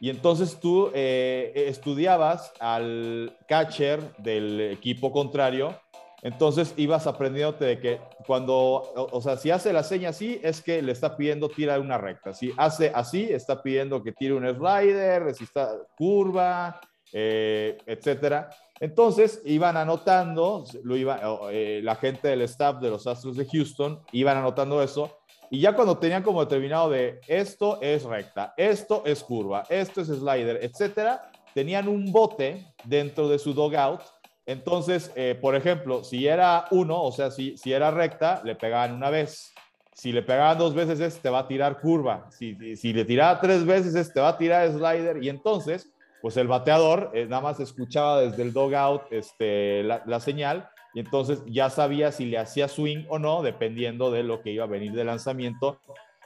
y entonces tú eh, estudiabas al catcher del equipo contrario, entonces ibas aprendiéndote de que cuando, o, sea, si hace la seña así, es que le está pidiendo tirar una recta. Si hace así, está pidiendo que tire un slider, si está curva, eh, etcétera. Entonces iban anotando, lo iba, eh, la gente del staff de los Astros de Houston iban anotando eso y ya cuando tenían como determinado de esto es recta, esto es curva, esto es slider, etcétera, tenían un bote dentro de su dogout. Entonces, eh, por ejemplo, si era uno, o sea, si, si era recta, le pegaban una vez. Si le pegaban dos veces, este va a tirar curva. Si, si le tiraba tres veces, este va a tirar slider. Y entonces, pues el bateador eh, nada más escuchaba desde el dogout este, la, la señal y entonces ya sabía si le hacía swing o no, dependiendo de lo que iba a venir de lanzamiento.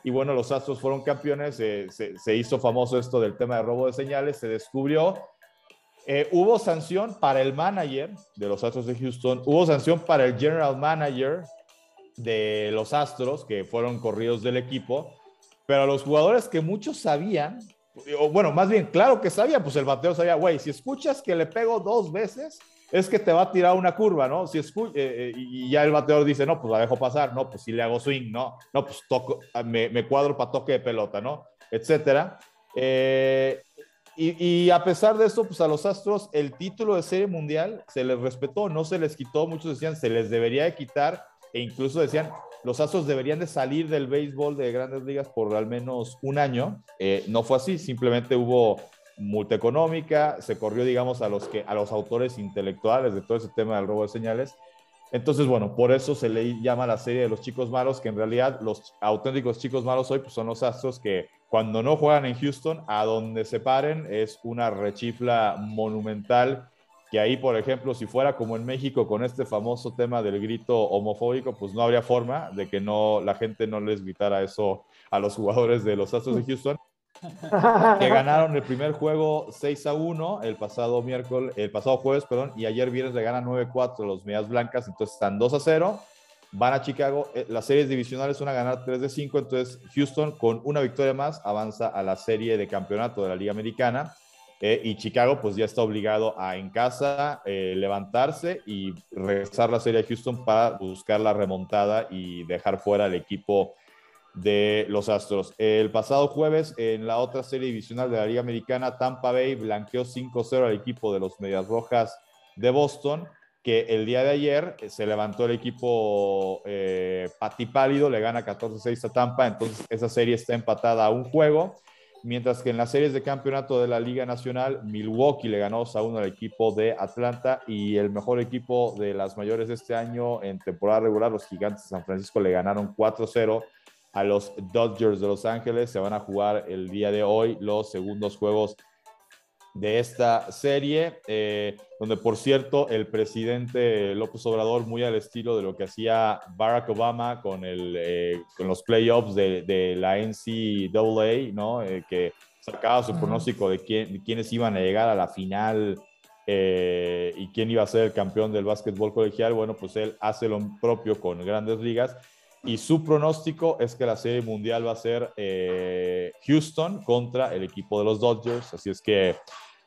Y bueno, los Astros fueron campeones, se, hizo famoso esto del tema de robo de señales, se descubrió. Eh, hubo sanción para el manager de los Astros de Houston, hubo sanción para el general manager de los Astros, que fueron corridos del equipo, pero los jugadores que muchos sabían, o bueno, más bien, claro que sabían, pues el bateo sabía, güey, si escuchas que le pego dos veces, es que te va a tirar una curva, ¿no? Si eh, eh, y ya el bateador dice, no, pues la dejo pasar, no, pues si le hago swing, no, no, pues toco, ah, me, me cuadro para toque de pelota, ¿no? Etcétera. Eh, y, a pesar de eso, pues a los Astros el título de serie mundial se les respetó, no se les quitó, muchos decían se les debería de quitar e incluso decían los Astros deberían de salir del béisbol de grandes ligas por al menos un año. no fue así, simplemente hubo multa económica, se corrió, digamos, a los, que, a los autores intelectuales de todo ese tema del robo de señales. Entonces, bueno, por eso se le llama la serie de los chicos malos, que en realidad los auténticos chicos malos hoy pues, son los Astros que cuando no juegan en Houston, a donde se paren es una rechifla monumental, que ahí, por ejemplo, si fuera como en México con este famoso tema del grito homofóbico, pues no habría forma de que no, la gente no les gritara eso a los jugadores de los Astros de Houston que ganaron el primer juego 6 a 1 el pasado miércoles, el pasado jueves, perdón, y ayer viernes le ganan 9-4 los Medias Blancas, entonces están 2 a 0. Van a Chicago, eh, las series divisionales son a ganar 3 de 5, entonces Houston con una victoria más avanza a la serie de campeonato de la Liga Americana. Eh, y Chicago pues ya está obligado a en casa eh, levantarse y regresar la serie a Houston para buscar la remontada y dejar fuera al equipo de los Astros. El pasado jueves, en la otra serie divisional de la Liga Americana, Tampa Bay blanqueó 5-0 al equipo de los Medias Rojas de Boston, que el día de ayer eh, se levantó el equipo eh, patipálido, le gana 14-6 a Tampa, entonces esa serie está empatada a un juego, mientras que en las series de campeonato de la Liga Nacional, Milwaukee le ganó 2-1 al equipo de Atlanta y el mejor equipo de las mayores de este año en temporada regular, los Gigantes de San Francisco, le ganaron 4-0 a los Dodgers de Los Ángeles. Se van a jugar el día de hoy los segundos juegos de esta serie, eh, donde por cierto el presidente López Obrador, muy al estilo de lo que hacía Barack Obama con, el, eh, con los playoffs de, de, la NCAA, ¿no? Eh, que sacaba su pronóstico de, quién, quiénes iban a llegar a la final y quién iba a ser el campeón del básquetbol colegial. Bueno, pues él hace lo propio con grandes ligas y su pronóstico es que la serie mundial va a ser eh, Houston contra el equipo de los Dodgers. Así es que,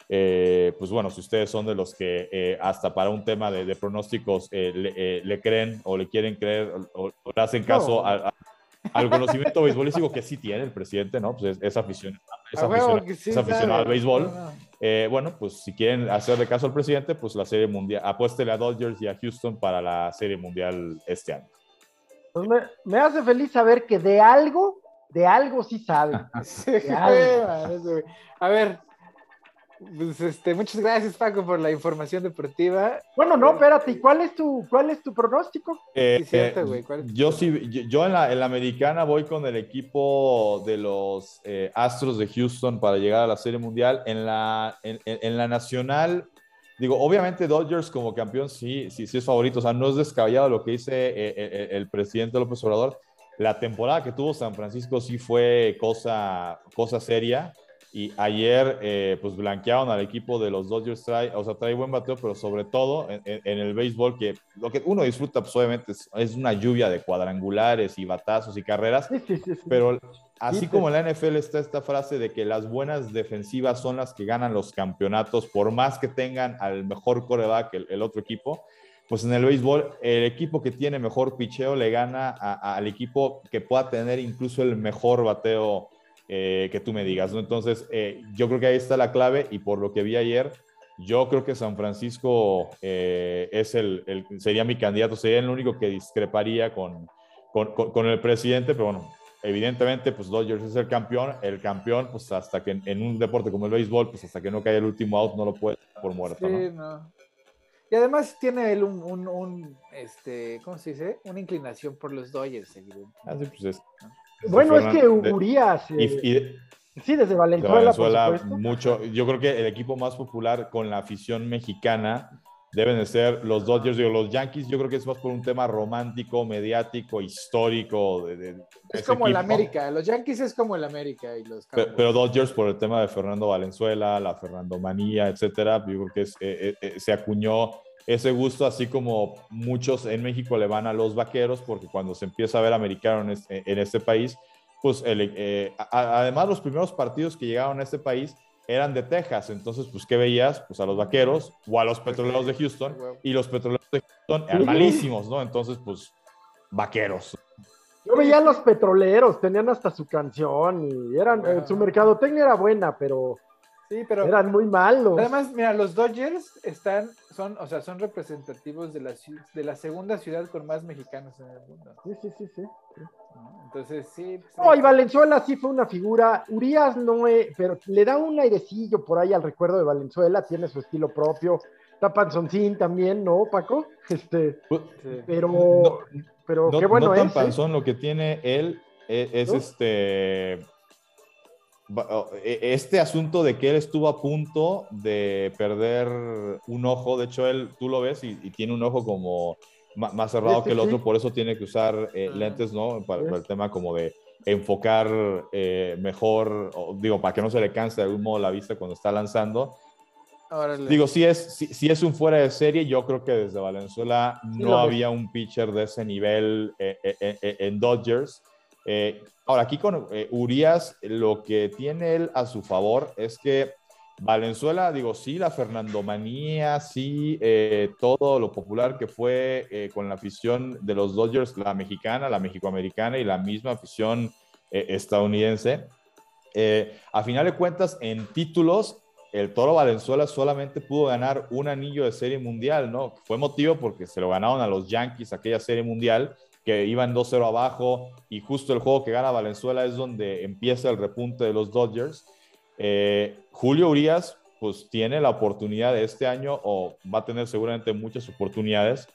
eh, pues bueno, si ustedes son de los que eh, hasta para un tema de, pronósticos le, creen o le quieren creer o, le hacen caso a, al conocimiento beisbolístico que sí tiene el presidente, ¿no? Pues es, aficionado, es aficionado, al béisbol. Eh, bueno, pues si quieren hacerle caso al presidente, pues la Serie Mundial, apuéstele a Dodgers y a Houston para la Serie Mundial este año. Pues me, me hace feliz saber que de algo, de algo sí sabe. a ver, pues este, muchas gracias, Paco, por la información deportiva. Bueno, no, espérate, ¿y cuál es tu, cuál es tu pronóstico? Eh, eh, yo sí, yo, en, la, en, la, americana voy con el equipo de los eh, Astros de Houston para llegar a la Serie Mundial. En la, en, en, la nacional, digo, obviamente Dodgers como campeón sí, sí, sí es favorito. O sea, no es descabellado lo que dice el, el presidente López Obrador. La temporada que tuvo San Francisco sí fue cosa, cosa seria. Y ayer, eh, pues blanquearon al equipo de los Dodgers. Trae, o sea, trae buen bateo, pero sobre todo en, el béisbol, que lo que uno disfruta, pues obviamente es, una lluvia de cuadrangulares y batazos y carreras. pero así como en la NFL está esta frase de que las buenas defensivas son las que ganan los campeonatos, por más que tengan al mejor coreback el, el otro equipo. Pues en el béisbol, el equipo que tiene mejor picheo le gana al equipo que pueda tener incluso el mejor bateo eh, que tú me digas. ¿no? Entonces, eh, yo creo que ahí está la clave y por lo que vi ayer, yo creo que San Francisco eh, es el, sería mi candidato, sería el único que discreparía con, con, con, el presidente, pero bueno, evidentemente, pues Dodgers es el campeón, el campeón, pues hasta que en, un deporte como el béisbol, pues hasta que no cae el último out, no lo puede por muerto. Sí, ¿no? Y además tiene él un, un, un, este, ¿cómo se dice? Una inclinación por los Dodgers, evidentemente. Ah, sí, pues es, bueno, es que Urias. Eh, sí, desde Valenzuela. mucho. Yo creo que el equipo más popular con la afición mexicana deben de ser los Dodgers. Digo, los Yankees, yo creo que es más por un tema romántico, mediático, histórico. es como el América. Los Yankees es como el América. Y los pero, Dodgers por el tema de Fernando Valenzuela, la Fernando Manía, etcétera. Yo creo que eh, eh, se acuñó ese gusto, así como muchos en México le van a los vaqueros, porque cuando se empieza a ver americano en este, país, pues eh, además los primeros partidos que llegaron a este país eran de Texas, entonces pues ¿qué veías? Pues a los vaqueros o a los petroleros de Houston, y los petroleros de Houston eran malísimos, ¿no? Entonces pues vaqueros. Yo veía a los petroleros, tenían hasta su canción y eran, eh, su mercadotecnia era buena, pero Sí, pero. Eran muy malos. Además, mira, los Dodgers están, son, o sea, son representativos de la, de la segunda ciudad con más mexicanos en el mundo. Sí, sí, sí, sí. Entonces, sí. Pues, no, y Valenzuela sí fue una figura. Urias no es, pero le da un airecillo por ahí al recuerdo de Valenzuela, tiene su estilo propio. Está Panzoncín también, ¿no, Paco? Este, pues, pero, pero qué bueno no tan ¿eh? Panzón, lo que tiene él e, es, este este asunto de que él estuvo a punto de perder un ojo, de hecho él, tú lo ves y, tiene un ojo como más cerrado que el otro, por eso tiene que usar eh, ah. lentes, ¿no? Para, el tema como de enfocar eh, mejor, digo, para que no se le canse de algún modo la vista cuando está lanzando. Digo, si es, si, es un fuera de serie, yo creo que desde Valenzuela no había un pitcher de ese nivel eh, en Dodgers. Eh, ahora, aquí con eh, Urias, lo que tiene él a su favor es que Valenzuela, digo, sí, la Fernandomanía, sí, eh, todo lo popular que fue con la afición de los Dodgers, la mexicana, la mexicoamericana y la misma afición estadounidense. a final de cuentas, en títulos, el Toro Valenzuela solamente pudo ganar un anillo de serie mundial, ¿no? Fue motivo porque se lo ganaron a los Yankees aquella serie mundial que iban 2-0 abajo y justo el juego que gana Valenzuela es donde empieza el repunte de los Dodgers. Eh, Julio Urias pues tiene la oportunidad de este año o va a tener seguramente muchas oportunidades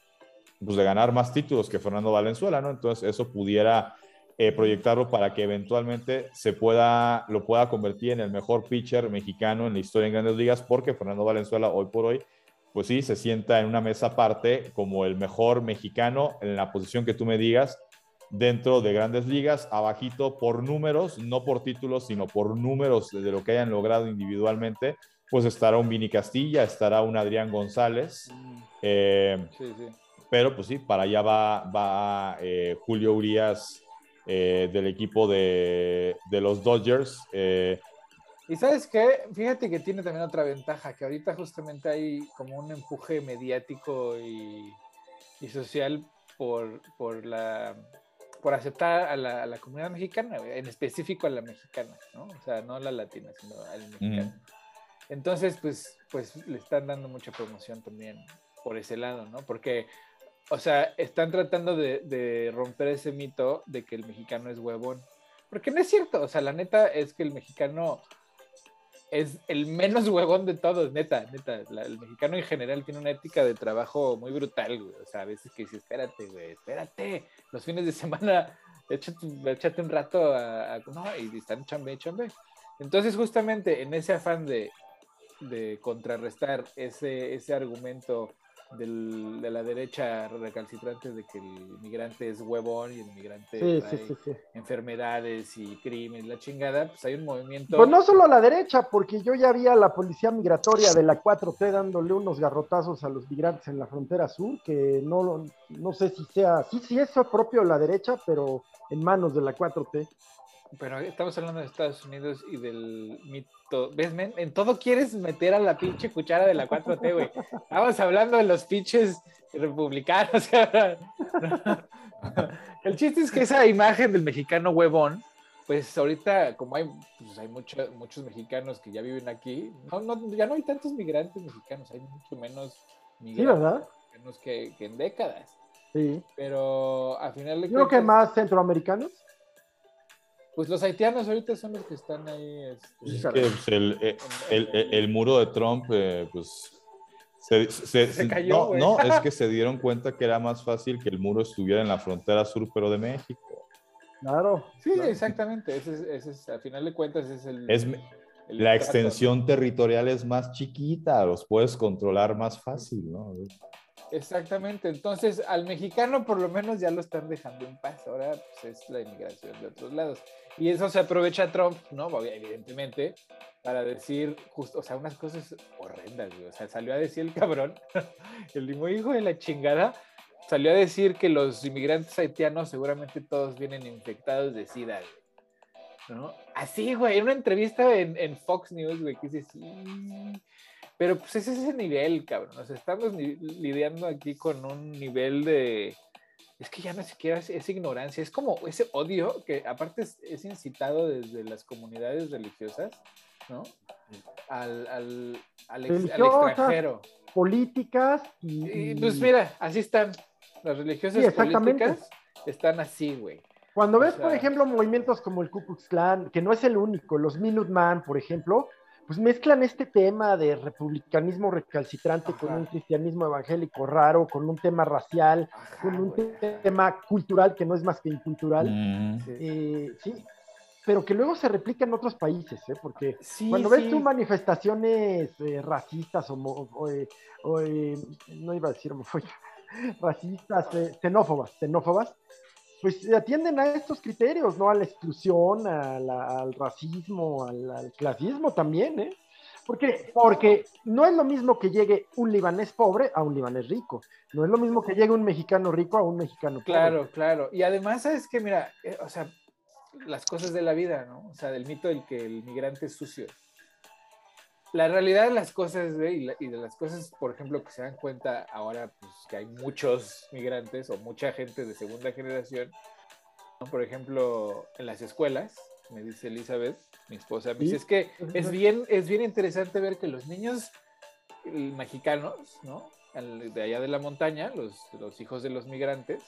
pues de ganar más títulos que Fernando Valenzuela, ¿no? Entonces eso pudiera eh, proyectarlo para que eventualmente se pueda, lo pueda convertir en el mejor pitcher mexicano en la historia en grandes ligas porque Fernando Valenzuela hoy por hoy pues sí, se sienta en una mesa aparte como el mejor mexicano en la posición que tú me digas dentro de grandes ligas, abajito por números, no por títulos, sino por números de lo que hayan logrado individualmente, pues estará un Vini Castilla, estará un Adrián González. Mm. Eh, pero pues sí, para allá va, va eh, Julio Urias eh, del equipo de, de los Dodgers. Y sabes qué, fíjate que tiene también otra ventaja, que ahorita justamente hay como un empuje mediático y, social por, por, la, por aceptar a la, a la, comunidad mexicana, en específico a la mexicana, ¿no? O sea, no a la latina, sino al mexicano. Entonces, pues, pues le están dando mucha promoción también por ese lado, ¿no? Porque, o sea, están tratando de, de romper ese mito de que el mexicano es huevón. Porque no es cierto, o sea, la neta es que el mexicano es el menos huevón de todos, neta, neta. el mexicano en general tiene una ética de trabajo muy brutal, güey. O sea, a veces que dice, espérate, güey, espérate. Los fines de semana, échate, un rato a, No, y están chambe, chambe. Entonces, justamente en ese afán de, de contrarrestar ese, ese argumento de la derecha recalcitrante de que el migrante es huevón y el migrante sí, enfermedades y crimen, la chingada, pues hay un movimiento. Pues no solo la derecha, porque yo ya vi a la policía migratoria de la 4T dándole unos garrotazos a los migrantes en la frontera sur, que no, no sé si sea, sí, sí es propio la derecha, pero en manos de la 4T. Pero estamos hablando de Estados Unidos y del mito. ¿Ves, men? En todo quieres meter a la pinche cuchara de la 4T, güey. Estamos hablando de los pinches republicanos, El chiste es que esa imagen del mexicano huevón, pues ahorita, como hay, pues hay muchos mexicanos que ya viven aquí, ya no hay tantos migrantes mexicanos, hay mucho menos migrantes mexicanos que, en décadas. Sí. Pero al final de Creo que más centroamericanos. Pues los haitianos ahorita son los que están ahí. Este, es que pues, eh, el, el, el, muro de Trump, eh, pues. Se, se, cayó. No, no, es que se dieron cuenta que era más fácil que el muro estuviera en la frontera sur, pero de México. Claro. Sí, exactamente. Ese es, ese al final de cuentas, es el. Es, la extensión territorial es más chiquita, los puedes controlar más fácil, ¿no? Exactamente, entonces al mexicano por lo menos ya lo están dejando en paz, ahora pues, es la inmigración de otros lados. Y eso se aprovecha Trump, ¿no? Evidentemente, para decir justo, o sea, unas cosas horrendas, güey. O sea, salió a decir el cabrón, el mismo hijo de la chingada, salió a decir que los inmigrantes haitianos seguramente todos vienen infectados de SIDA, ¿no? Así, güey, en una entrevista en, en Fox News, güey, que dice, sí, pero pues es ese nivel, cabrón. O sea, estamos lidiando aquí con un nivel de... Es que ya no siquiera es, ignorancia, es como ese odio que aparte es, incitado desde las comunidades religiosas, ¿no? Al, al, al, extranjero. Políticas y... Pues mira, así están. Las religiosas políticas están así, güey. Cuando ves, por ejemplo, movimientos como el Ku Klux Klan, que no es el único, los Minuteman, por ejemplo, pues mezclan este tema de republicanismo recalcitrante con un cristianismo evangélico raro, con un tema racial, con un tema cultural que no es más que incultural. Mm. Eh, sí, pero que luego se replica en otros países, ¿eh? porque cuando ves tú manifestaciones eh, racistas o, no iba a decir racistas, xenófobas, xenófobas, pues atienden a estos criterios, ¿no? A la exclusión, al racismo, al, clasismo también, ¿eh? Porque, porque no es lo mismo que llegue un libanés pobre a un libanés rico. No es lo mismo que llegue un mexicano rico a un mexicano pobre. Claro, claro. Y además, ¿sabes que Mira, eh, o sea, las cosas de la vida, ¿no? O sea, del mito del que el migrante es sucio la realidad de las cosas y, de las cosas, por ejemplo, que se dan cuenta ahora pues, que hay muchos migrantes o mucha gente de segunda generación, por ejemplo, en las escuelas, me dice Elizabeth, mi esposa, me dice, es que es bien, es bien interesante ver que los niños mexicanos, ¿no? De allá de la montaña, los, los hijos de los migrantes,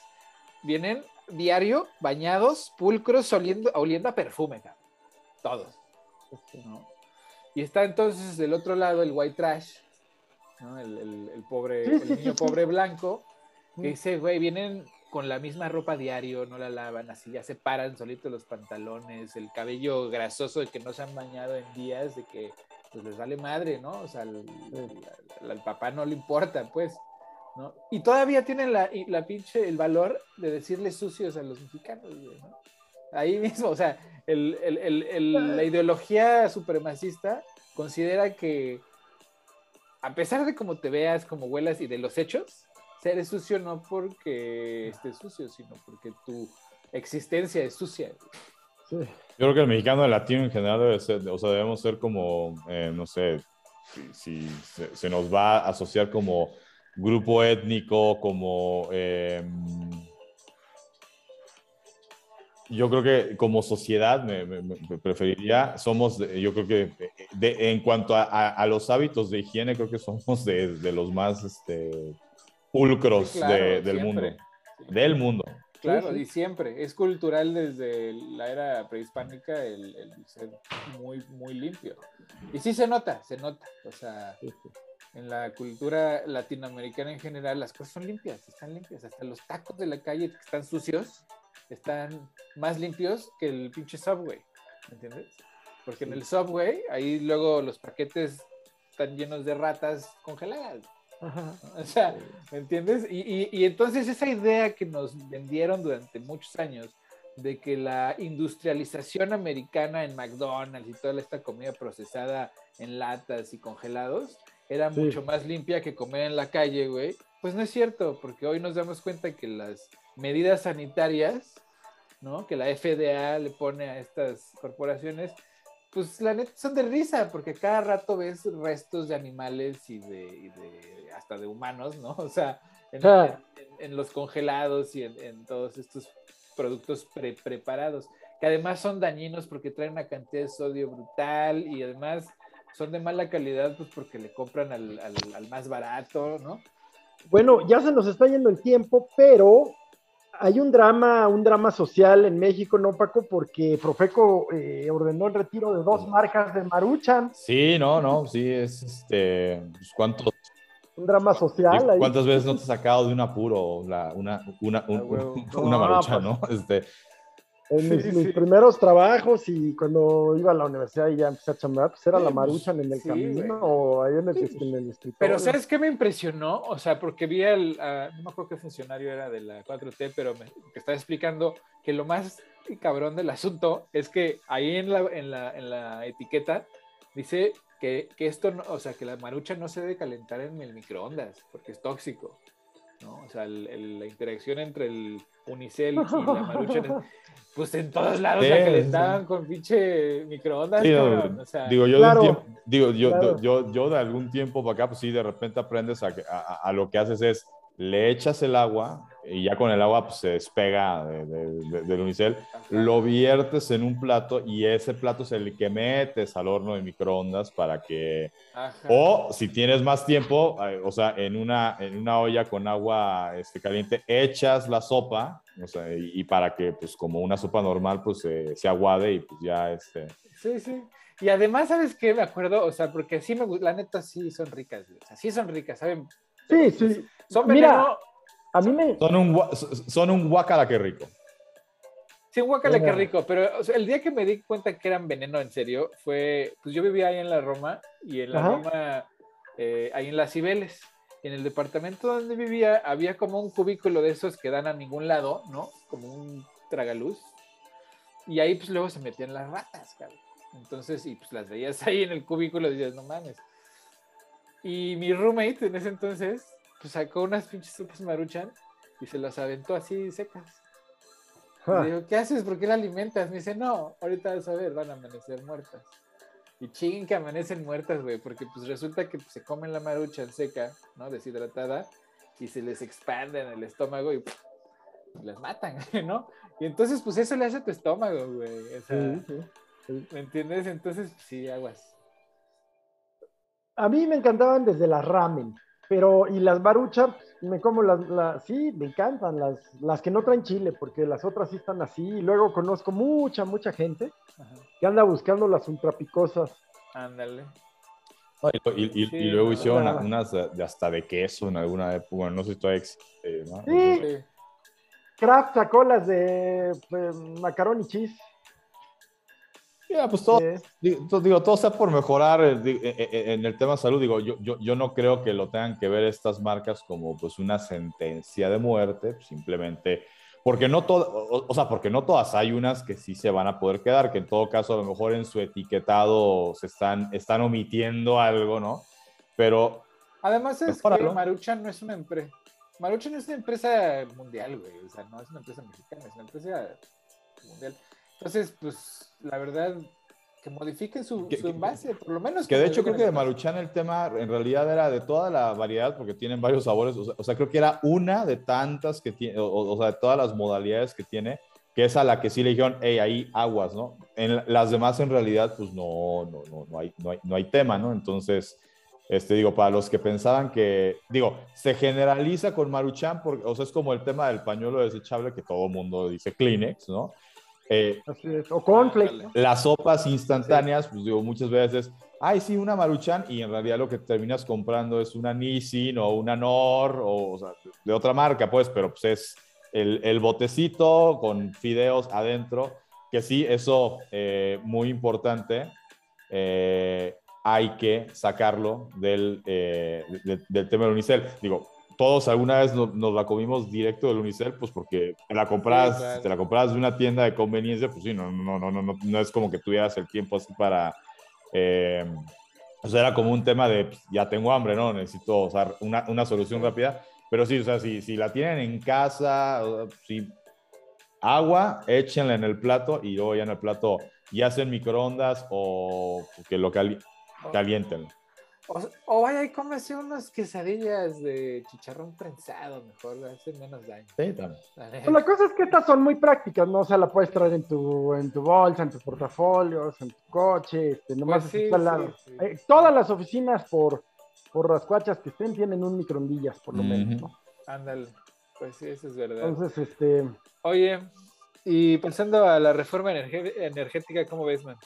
vienen diario, bañados, pulcros, oliendo, oliendo a perfume, todos. ¿no? Y está entonces del otro lado el white trash, el, pobre, el niño pobre blanco, que dice, güey, vienen con la misma ropa diario, no la lavan, así ya se paran solitos los pantalones, el cabello grasoso de que no se han bañado en días, de que pues les vale madre, ¿no? O sea, al, papá no le importa, pues, ¿no? Y todavía tienen la, la pinche, el valor de decirle sucios a los mexicanos, ¿no? Ahí mismo, o sea, la ideología supremacista considera que a pesar de cómo te veas, cómo huelas y de los hechos, ser sucio no porque estés sucio, sino porque tu existencia es sucia. Yo creo que el mexicano el latino en general debe ser, o sea, debemos ser como, eh, no sé, si, se, nos va a asociar como grupo étnico, como... Eh, yo creo que como sociedad me, preferiría, somos, yo creo que en cuanto a, los hábitos de higiene, creo que somos de, los más este, pulcros del mundo. Del mundo. Claro, y siempre. Es cultural desde la era prehispánica el, ser muy, muy limpio. Y sí se nota, se nota. O sea, en la cultura latinoamericana en general, las cosas son limpias, están limpias. Hasta los tacos de la calle que están sucios están más limpios que el pinche subway. ¿Entiendes? Porque en el subway, ahí luego los paquetes están llenos de ratas congeladas. O sea, ¿me entiendes? Y, entonces esa idea que nos vendieron durante muchos años de que la industrialización americana en McDonald's y toda esta comida procesada en latas y congelados era mucho más limpia que comer en la calle, güey. Pues no es cierto, porque hoy nos damos cuenta que las medidas sanitarias, ¿no? Que la FDA le pone a estas corporaciones, pues la neta son de risa, porque cada rato ves restos de animales y de, hasta de humanos, ¿no? O sea, en, los congelados y en, todos estos productos preparados, que además son dañinos porque traen una cantidad de sodio brutal y además son de mala calidad, pues porque le compran al, al más barato, ¿no? Bueno, ya se nos está yendo el tiempo, pero hay un drama, un drama social en México, ¿no, Paco? Porque Profeco eh, ordenó el retiro de dos marcas de Maruchan. Sí, no, no, sí, es este, pues, ¿cuántos? Un drama social. Ahí. ¿Cuántas veces no te has sacado de un apuro una, una, una, una Maruchan, no? Pues, este, en mis, primeros trabajos y cuando iba a la universidad y ya empecé a chambear, pues era la pues, maruchan en el camino o ahí en el, en el escritorio. Pero ¿sabes qué me impresionó? O sea, porque vi al, no me acuerdo qué funcionario era de la 4T, pero me, que estaba explicando que lo más cabrón del asunto es que ahí en la, en la, en la etiqueta dice que, que esto, no, o sea, que la marucha no se debe calentar en el microondas porque es tóxico. ¿No? O sea, la interacción entre el unicel y la marucha pues en todos lados sí, la calentaban con pinche microondas. digo, yo, de tiempo, digo yo, yo, yo, de algún tiempo para acá, pues sí, de repente aprendes a, a, lo que haces es le echas el agua y ya con el agua pues, se despega del unicel, lo viertes en un plato y ese plato es el que metes al horno de microondas para que... O si tienes más tiempo, eh, o sea, en una, en una olla con agua este, caliente, echas la sopa, o sea, y, para que pues como una sopa normal pues se aguade y pues ya este... Sí, sí. Y además, ¿sabes qué? Me acuerdo, o sea, porque sí me la neta sí son ricas, o sea, sí son ricas, ¿saben? Sí, sí. Son veneno. a mí me. Son un, son un guacala que rico. Sí, un guacala que rico, pero el día que me di cuenta que eran veneno en serio fue, pues yo vivía ahí en la Roma y en la Roma, eh, ahí en las Cibeles. En el departamento donde vivía había como un cubículo de esos que dan a ningún lado, ¿no? Como un tragaluz. Y ahí pues luego se metían las ratas, cabrón. Entonces, y pues las veías ahí en el cubículo y decías, no mames. Y mi roommate en ese entonces, pues sacó unas pinches sopas maruchan y se las aventó así secas. Y digo, ¿qué haces? ¿Por qué la alimentas? Me dice, no, ahorita vas a ver, van a amanecer muertas. Y chinguen que amanecen muertas, güey, porque pues resulta que pues, se comen la maruchan seca, ¿no? Deshidratada, y se les expande en el estómago y las matan, ¿no? Y entonces, pues eso le hace a tu estómago, güey. O sea, ¿me entiendes? Entonces, pues, sí, aguas a mí me encantaban desde las ramen, pero y las baruchas, me como las, sí, me encantan, las, las que no traen chile, porque las otras sí están así. Y luego conozco mucha, mucha gente que anda buscando las ultrapicosas. Ándale. y, luego hicieron unas de, hasta de queso en alguna época, no sé si todavía existe, ¿no? Sí. Kraft sacó las de pues, macarón y cheese. Ya, pues todo, digo, todo sea por mejorar eh, eh, eh, en el tema de salud. Digo, yo, yo, yo, no creo que lo tengan que ver estas marcas como pues una sentencia de muerte, simplemente porque no todo, o, sea, porque no todas hay unas que sí se van a poder quedar, que en todo caso a lo mejor en su etiquetado se están, están omitiendo algo, ¿no? Pero... Además es que Maruchan no es una empresa, Maruchan no es una empresa mundial, güey, o sea, no es una empresa mexicana, es una empresa mundial. Entonces, pues, la verdad, que modifiquen su, envase, por lo menos. Que, de hecho creo que de Maruchan el tema en realidad era de toda la variedad, porque tienen varios sabores, o sea, creo que era una de tantas que tiene, o, sea, de todas las modalidades que tiene, que es a la que sí le dijeron, hey, ahí aguas, ¿no? En las demás en realidad, pues no, no, no, no, hay, no, hay, no hay tema, ¿no? Entonces, este, digo, para los que pensaban que, digo, se generaliza con Maruchan, porque, o sea, es como el tema del pañuelo desechable que todo mundo dice Kleenex, ¿no? Eh, o cornflakes. Las sopas instantáneas, pues digo, muchas veces, ay, sí, una Maruchan, y en realidad lo que terminas comprando es una Nissin o una Nor, o, o sea, de otra marca, pues, pero pues es el, botecito con fideos adentro, que sí, eso eh, muy importante, eh, hay que sacarlo del, eh, del tema del unicel. Digo, todos alguna vez nos, la comimos directo del unicel, pues porque te la compras, te la compras de una tienda de conveniencia, pues sí, no, no, no, no, no, no es como que tuvieras el tiempo así para... o sea, era como un tema de, pues, ya tengo hambre, ¿no? Necesito o sea, una, una solución rápida. Pero sí, o sea, si, si la tienen en casa, si agua, échenla en el plato y luego ya en el plato ya hacen microondas o que lo calienten. O, vaya y cómese unas quesadillas de chicharrón prensado, mejor, hacen menos daño. Sí, también. Pues la cosa es que estas son muy prácticas, ¿no? O sea, la puedes traer en tu, en tu bolsa, en tus portafolios, en tu coche, este, nomás pues sí, eh, todas las oficinas por por las cuachas que estén, tienen un microondillas, por lo menos, ¿no? Ándale, pues sí, eso es verdad. Entonces, este... Oye, y pensando a la reforma energética, ¿cómo ves, man?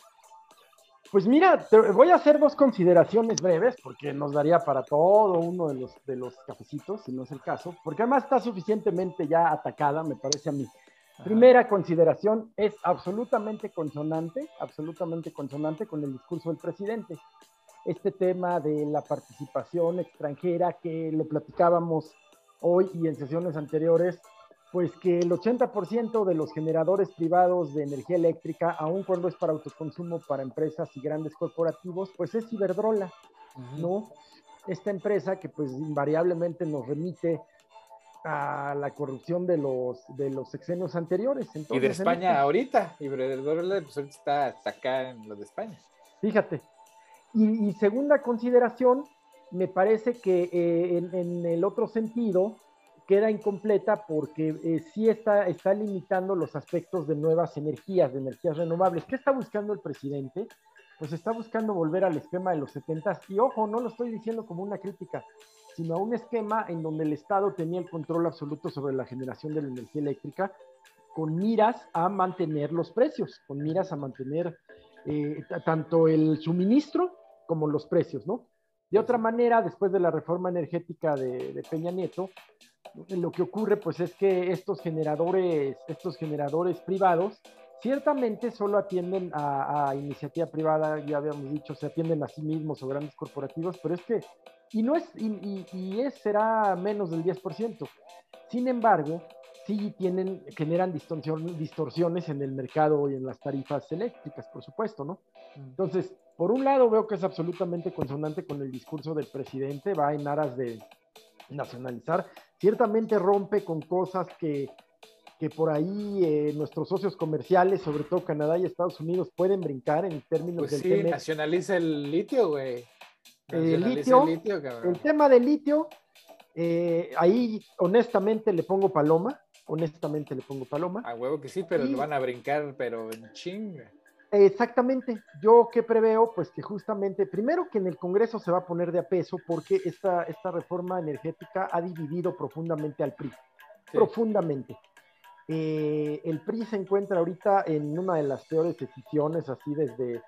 Pues mira, voy a hacer dos consideraciones breves, porque nos daría para todo uno de los, de los cafecitos, si no es el caso, porque además está suficientemente ya atacada, me parece a mí. Primera consideración, es absolutamente consonante, absolutamente consonante con el discurso del presidente este tema de la participación extranjera que lo platicábamos hoy y en sesiones anteriores, pues que el 80% de los generadores privados de energía eléctrica, aun cuando es para autoconsumo para empresas y grandes corporativos, pues es Iberdrola, ¿no? Esta empresa que pues invariablemente nos remite a la corrupción de los, de los sexenios anteriores. y de España este ahorita, Iberdrola pues está hasta acá en lo de España. Fíjate, y, segunda consideración, me parece que eh, en, el otro sentido queda incompleta porque eh, sí está, está limitando los aspectos de nuevas energías, de energías renovables. ¿Qué está buscando el presidente? Pues está buscando volver al esquema de los 70 y ojo, no lo estoy diciendo como una crítica, sino a un esquema en donde el Estado tenía el control absoluto sobre la generación de la energía eléctrica con miras a mantener los precios, con miras a mantener eh, tanto el suministro como los precios, ¿no? De otra manera, después de la reforma energética de, Peña Nieto, lo que ocurre pues es que estos generadores, estos generadores privados, ciertamente solo atienden a, iniciativa privada, ya habíamos dicho, se atienden a sí mismos o grandes corporativos, pero es que, y no es, y, y es, será menos del 10%. Sin embargo, sí tienen, generan distorsiones en el mercado y en las tarifas eléctricas, por supuesto, ¿no? Mm. Entonces, por un lado veo que es absolutamente consonante con el discurso del presidente, va en aras de nacionalizar, ciertamente rompe con cosas que, que por ahí eh, nuestros socios comerciales, sobre todo Canadá y Estados Unidos, pueden brincar en términos pues sí, nacionaliza el litio, güey. El litio, el tema del litio, eh, ahí honestamente le pongo paloma, honestamente le pongo paloma. A huevo que sí, pero lo van a brincar, pero en chinga. Exactamente. Yo que preveo, pues que justamente, primero que en el Congreso se va a poner de a peso porque esta, esta reforma energética ha dividido profundamente al PRI. Profundamente. Eh, el PRI se encuentra ahorita en una de las peores decisiones, así desde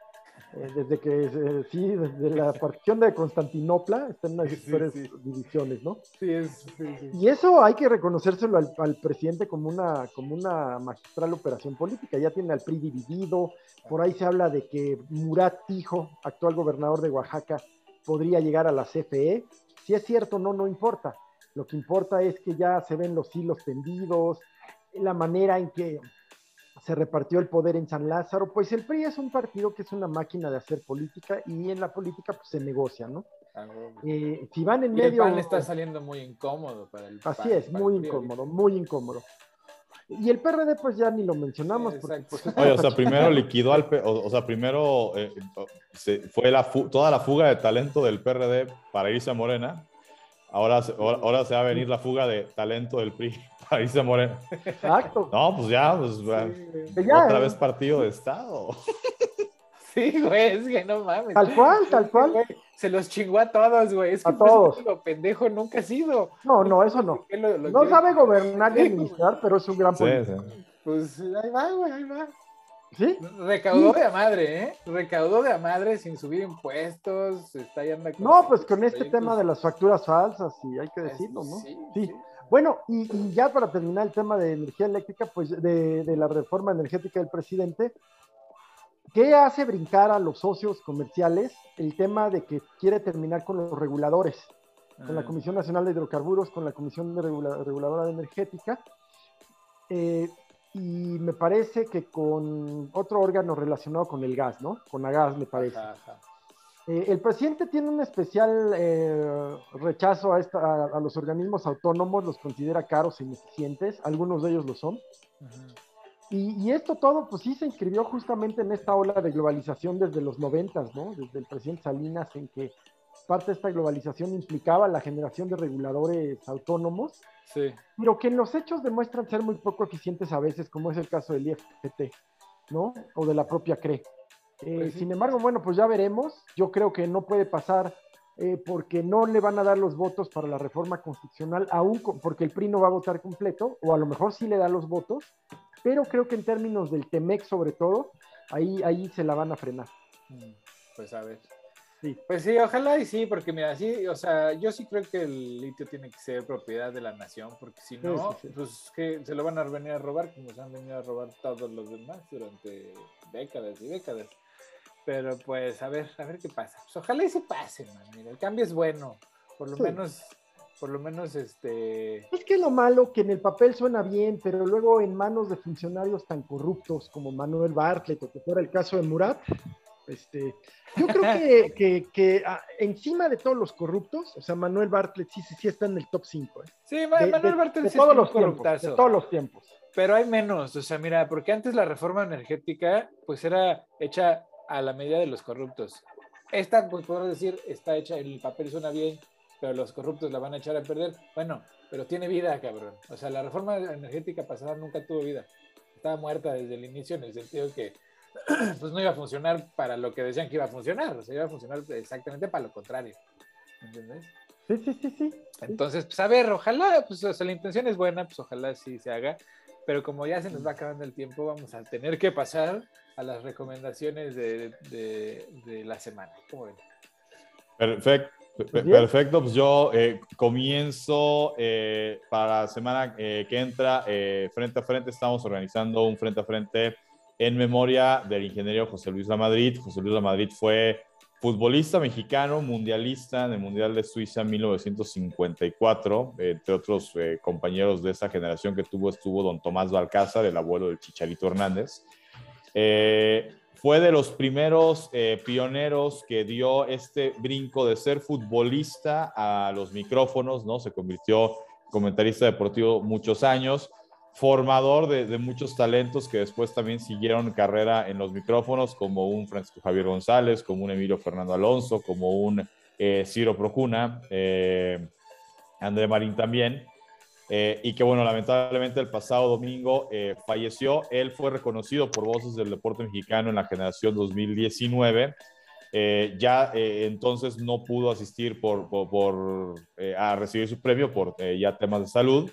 eh, desde que, eh, sí, desde la partición de Constantinopla, están las peores divisiones, ¿no? Sí, es, Y eso hay que reconocérselo al, presidente como una, como una magistral operación política. Ya tiene al PRI dividido, por ahí se habla de que Murat Tijo, actual gobernador de Oaxaca, podría llegar a la CFE. Si es cierto, no, no importa. Lo que importa es que ya se ven los hilos tendidos, la manera en que se repartió el poder en San Lázaro, pues el PRI es un partido que es una máquina de hacer política y en la política pues se negocia, ¿no? Ah, eh, si van en medio... El PAN está saliendo muy incómodo para el Así es, muy incómodo, muy incómodo. Y el PRD pues ya ni lo mencionamos. Porque, pues, Oye, o sea, primero liquidó al... O, sea, primero eh, se fue la toda la fuga de talento del PRD para irse a Morena. Ahora, ahora, ahora se va a venir la fuga de talento del PRI Ahí se muere. Exacto. No, pues ya, pues, otra vez partido de Estado. Sí, güey, es que no mames. Tal cual, tal cual. se los chingó a todos, güey. Es que a todos. lo pendejo nunca ha sido. No, no, eso no. no sabe gobernar ni administrar, pero es un gran sí, Pues ahí va, güey, ahí va. ¿Sí? Recaudó de a madre, ¿eh? Recaudó de a madre sin subir impuestos. Está no, pues con este tema de las facturas falsas, y hay que decirlo, ¿no? Sí. Bueno, y, ya para terminar el tema de energía eléctrica, pues de, de la reforma energética del presidente, ¿Qué hace brincar a los socios comerciales el tema de que quiere terminar con los reguladores, con la ah. Comisión Nacional de Hidrocarburos, con la Comisión de Reguladora de Energética? Eh, y me parece que con otro órgano relacionado con el gas, ¿no? Con la gas, me parece. Eh, el presidente tiene un especial eh, rechazo a, esta, a, los organismos autónomos, los considera caros e ineficientes, algunos de ellos lo son. Y, esto todo, pues sí se inscribió justamente en esta ola de globalización desde los noventas, ¿no? Desde el presidente Salinas, en que parte de esta globalización implicaba la generación de reguladores autónomos, sí. pero que en los hechos demuestran ser muy poco eficientes a veces, como es el caso del IFT, ¿no? O de la propia CRE. Eh, pues sin embargo, bueno, pues ya veremos. Yo creo que no puede pasar eh, porque no le van a dar los votos para la reforma constitucional, aún porque el PRI no va a votar completo, o a lo mejor sí le da los votos, pero creo que en términos del TEMEC sobre todo, ahí, ahí se la van a frenar. Mm, pues a ver. Sí. Pues sí, ojalá y sí, porque mira, sí, o sea, yo sí creo que el litio tiene que ser propiedad de la nación, porque si no, pues que se lo van a venir a robar como se han venido a robar todos los demás durante décadas y décadas. Pero pues a ver, a ver qué pasa. Pues ojalá y se pase, man. Mira, el cambio es bueno. Por lo menos por lo menos este... Es que lo malo que en el papel suena bien, pero luego en manos de funcionarios tan corruptos como Manuel Bartlett o que fuera el caso de Murat, este, yo creo que, que, ah, encima de todos los corruptos, o sea, Manuel Bartlett sí, sí, sí está en el top 5. ¿eh? Sí, Manuel Bartlett sí todos los tiempos, de todos los tiempos. Pero hay menos, o sea, mira, porque antes la reforma energética pues era hecha a la medida de los corruptos. Esta, pues podemos decir, está hecha, el papel suena bien, pero los corruptos la van a echar a perder. Bueno, pero tiene vida, cabrón. O sea, la reforma energética pasada nunca tuvo vida. Estaba muerta desde el inicio en el sentido que pues no iba a funcionar para lo que decían que iba a funcionar. O sea, iba a funcionar exactamente para lo contrario. ¿Entendés? Sí, sí, sí, sí. Entonces, pues a ver, ojalá, pues o sea, la intención es buena, pues ojalá sí se haga. Pero como ya se nos va acabando el tiempo, vamos a tener que pasar a las recomendaciones de, de la semana. ¿Cómo ven? Perfecto. Perfecto, pues yo eh, comienzo eh, para la semana eh, que entra, frente a frente, estamos organizando un frente a frente en memoria del ingeniero José Luis Lamadrid. José Luis Lamadrid fue futbolista mexicano, mundialista en el Mundial de Suiza en 1954. entre otros compañeros de esa generación que tuvo estuvo don Tomás Balcázar, el abuelo del Chicharito Hernández. Eh, fue de los primeros eh, pioneros que dio este brinco de ser futbolista a los micrófonos, ¿no? Se convirtió comentarista deportivo muchos años, formador de, muchos talentos que después también siguieron carrera en los micrófonos, como un Francisco Javier González, como un Emilio Fernando Alonso, como un eh, Ciro Procuna, eh, André Marín también. Eh, y que bueno, lamentablemente el pasado domingo eh, falleció. Él fue reconocido por Voces del Deporte Mexicano en la generación 2019. Eh, ya entonces no pudo asistir por, por, a recibir su premio por ya temas de salud.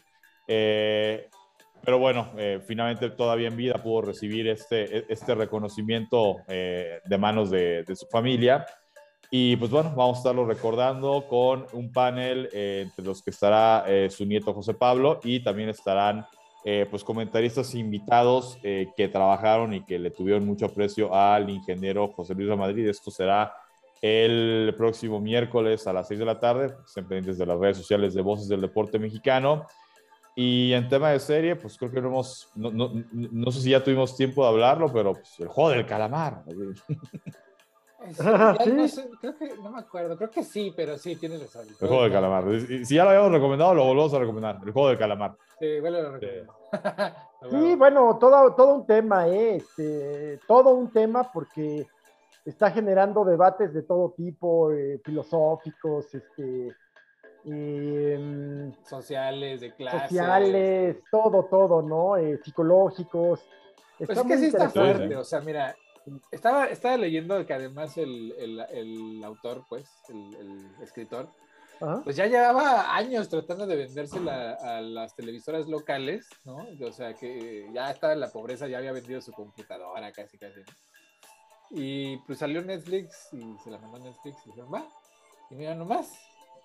pero bueno, finalmente todavía en vida pudo recibir este, este reconocimiento de manos de, de su familia. Y pues bueno, vamos a estarlo recordando con un panel eh, entre los que estará eh, su nieto José Pablo y también estarán eh, pues comentaristas invitados que trabajaron y que le tuvieron mucho aprecio al ingeniero José Luis Madrid. Esto será el próximo miércoles a las 6 de la tarde, estén pendientes de las redes sociales de Voces del Deporte Mexicano. Y en tema de serie, pues creo que no hemos, no, no, no sé si ya tuvimos tiempo de hablarlo, pero pues, el juego del calamar. no, creo que, no me acuerdo, creo que sí, pero sí, tienes razón. El juego del calamar. Si ya lo habíamos recomendado, lo volvemos a recomendar. El juego del calamar. Sí, bueno, sí. bueno, todo, todo un tema, ¿eh? Este, todo un tema porque está generando debates de todo tipo, eh, filosóficos, este, em, sociales, de clases. Sociales, todo, todo, ¿no? Eh, psicológicos. Pues es que sí está fuerte, o sea, mira, estaba, estaba leyendo que además el, el, el autor, pues, el, el escritor, pues ya llevaba años tratando de vendérsela a las televisoras locales, ¿no? O sea, que ya estaba en la pobreza, ya había vendido su computadora casi, casi. Y pues salió Netflix y se la mandó a Netflix y dijeron, va, y mira nomás.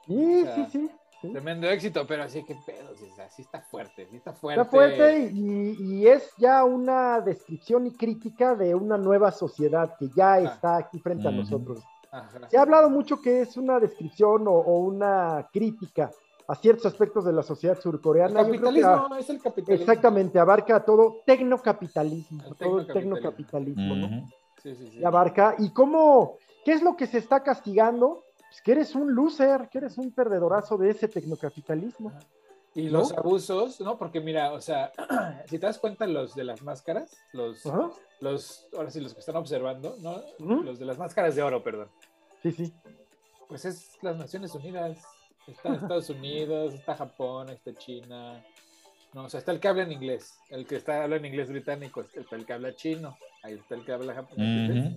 Sí, sí, sí. Tremendo éxito, pero así que pedo, sí, está fuerte, sí está fuerte. Está fuerte y, es ya una descripción y crítica de una nueva sociedad que ya ah. está aquí frente a nosotros. Se ha hablado mucho que es una descripción o, una crítica a ciertos aspectos de la sociedad surcoreana. El capitalismo, es el capitalismo. Exactamente, abarca todo tecnocapitalismo, todo el tecnocapitalismo, ¿no? Sí, sí, sí. Y abarca, ¿y cómo, qué es lo que se está castigando? Pues que eres un loser, que eres un perdedorazo de ese tecnocapitalismo. Y los abusos, ¿no? Porque mira, o sea, si te das cuenta los de las máscaras, los, los ahora sí, los que están observando, ¿no? Los de las máscaras de oro, perdón. Sí, sí. Pues es las Naciones Unidas. Está Estados Unidos, está Japón, está China. No, o sea, está el que habla en inglés. El que está habla en inglés británico, está el que habla chino. Ahí está el que habla japonés.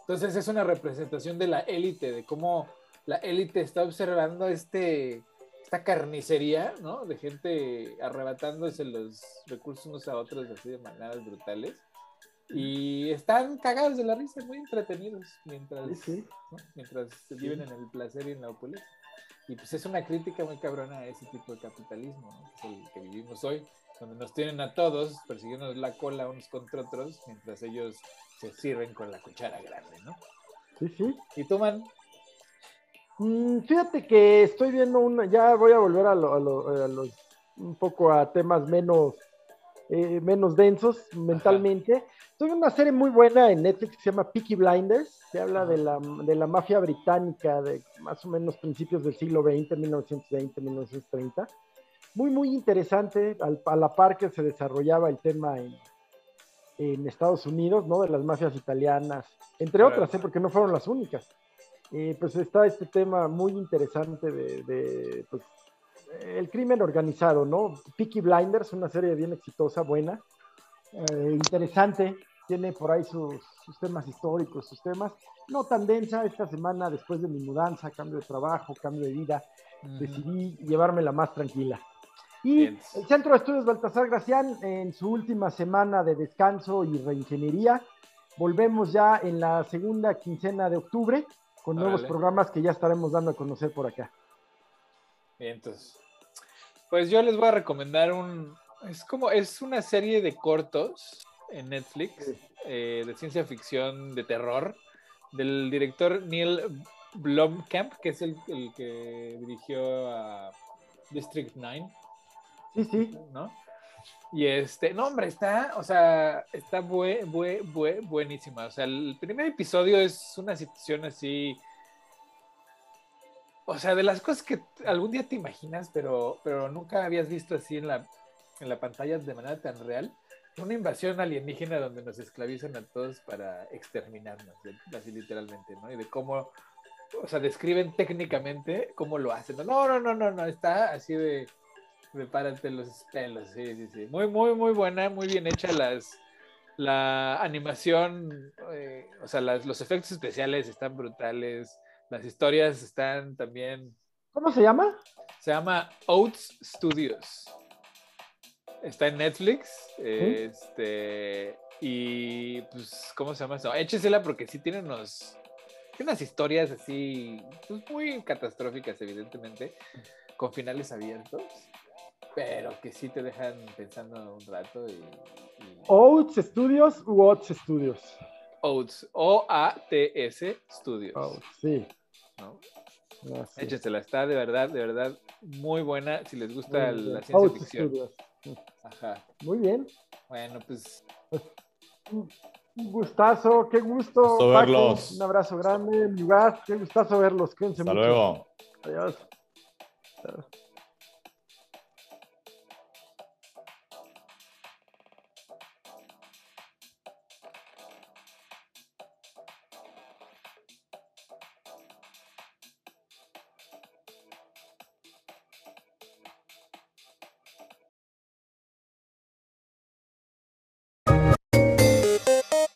Entonces es una representación de la élite, de cómo la élite está observando este, esta carnicería, ¿no? De gente arrebatándose los recursos unos a otros así de maneras brutales. Y están cagados de la risa, muy entretenidos mientras, mientras viven en el placer y en la opulencia. Y pues es una crítica muy cabrona a ese tipo de capitalismo, ¿no? que es el que vivimos hoy, donde nos tienen a todos persiguiendo la cola unos contra otros, mientras ellos se sirven con la cuchara grande, ¿no? Sí, sí. ¿Y tú, man? Mm, fíjate que estoy viendo una, ya voy a volver a, los, un poco a temas menos, eh, menos densos mentalmente. Estoy viendo una serie muy buena en Netflix que se llama Peaky Blinders, que habla de la, de la mafia británica de más o menos principios del siglo XX, 1920, 1930. Muy, muy interesante, a la par que se desarrollaba el tema en, en Estados Unidos, ¿no? De las mafias italianas, entre otras, ¿eh? porque no fueron las únicas. Eh, pues está este tema muy interesante de, pues, el crimen organizado, ¿no? Peaky Blinders, una serie bien exitosa, buena, eh, interesante, tiene por ahí sus, temas históricos, sus temas, no tan densa, esta semana después de mi mudanza, cambio de trabajo, cambio de vida, decidí llevármela más tranquila. Y el Centro de Estudios Baltasar Gracián, en su última semana de descanso y reingeniería, volvemos ya en la segunda quincena de octubre con nuevos programas que ya estaremos dando a conocer por acá. Bien, entonces, pues yo les voy a recomendar un, es como, es una serie de cortos en Netflix eh, de ciencia ficción, de terror, del director Neil Blomkamp, que es el, que dirigió a District 9. Sí, sí. ¿No? Y este, no, hombre, está, o sea, está bue, bue, bue, buenísima. O sea, el primer episodio es una situación así. O sea, de las cosas que algún día te imaginas, pero, pero nunca habías visto así en la, en la pantalla de manera tan real. Una invasión alienígena donde nos esclavizan a todos para exterminarnos, así literalmente, ¿no? Y de cómo, o sea, describen técnicamente cómo lo hacen. No, no, no, no, no, está así de Prepárate los pelos, sí, sí, sí. Muy, muy, muy buena, muy bien hecha las, la animación, eh, o sea, los efectos especiales están brutales, las historias están también... ¿Cómo se llama? Se llama Oats Studios. Está en Netflix. Este, y pues, ¿cómo se llama eso? Échesela porque sí tiene unos, tiene unas historias así, pues muy catastróficas, evidentemente, con finales abiertos pero que sí te dejan pensando un rato. Y, Oats Studios u Oats Studios. Oats, O-A-T-S Studios. Oats, sí. ¿No? Échensela, está de verdad, de verdad muy buena si les gusta la ciencia ficción. Studios. Ajá. Muy bien. Bueno, pues. Un gustazo, qué gusto. gusto verlos. Un abrazo grande, lugar, qué gustazo verlos. Hasta luego. Adiós.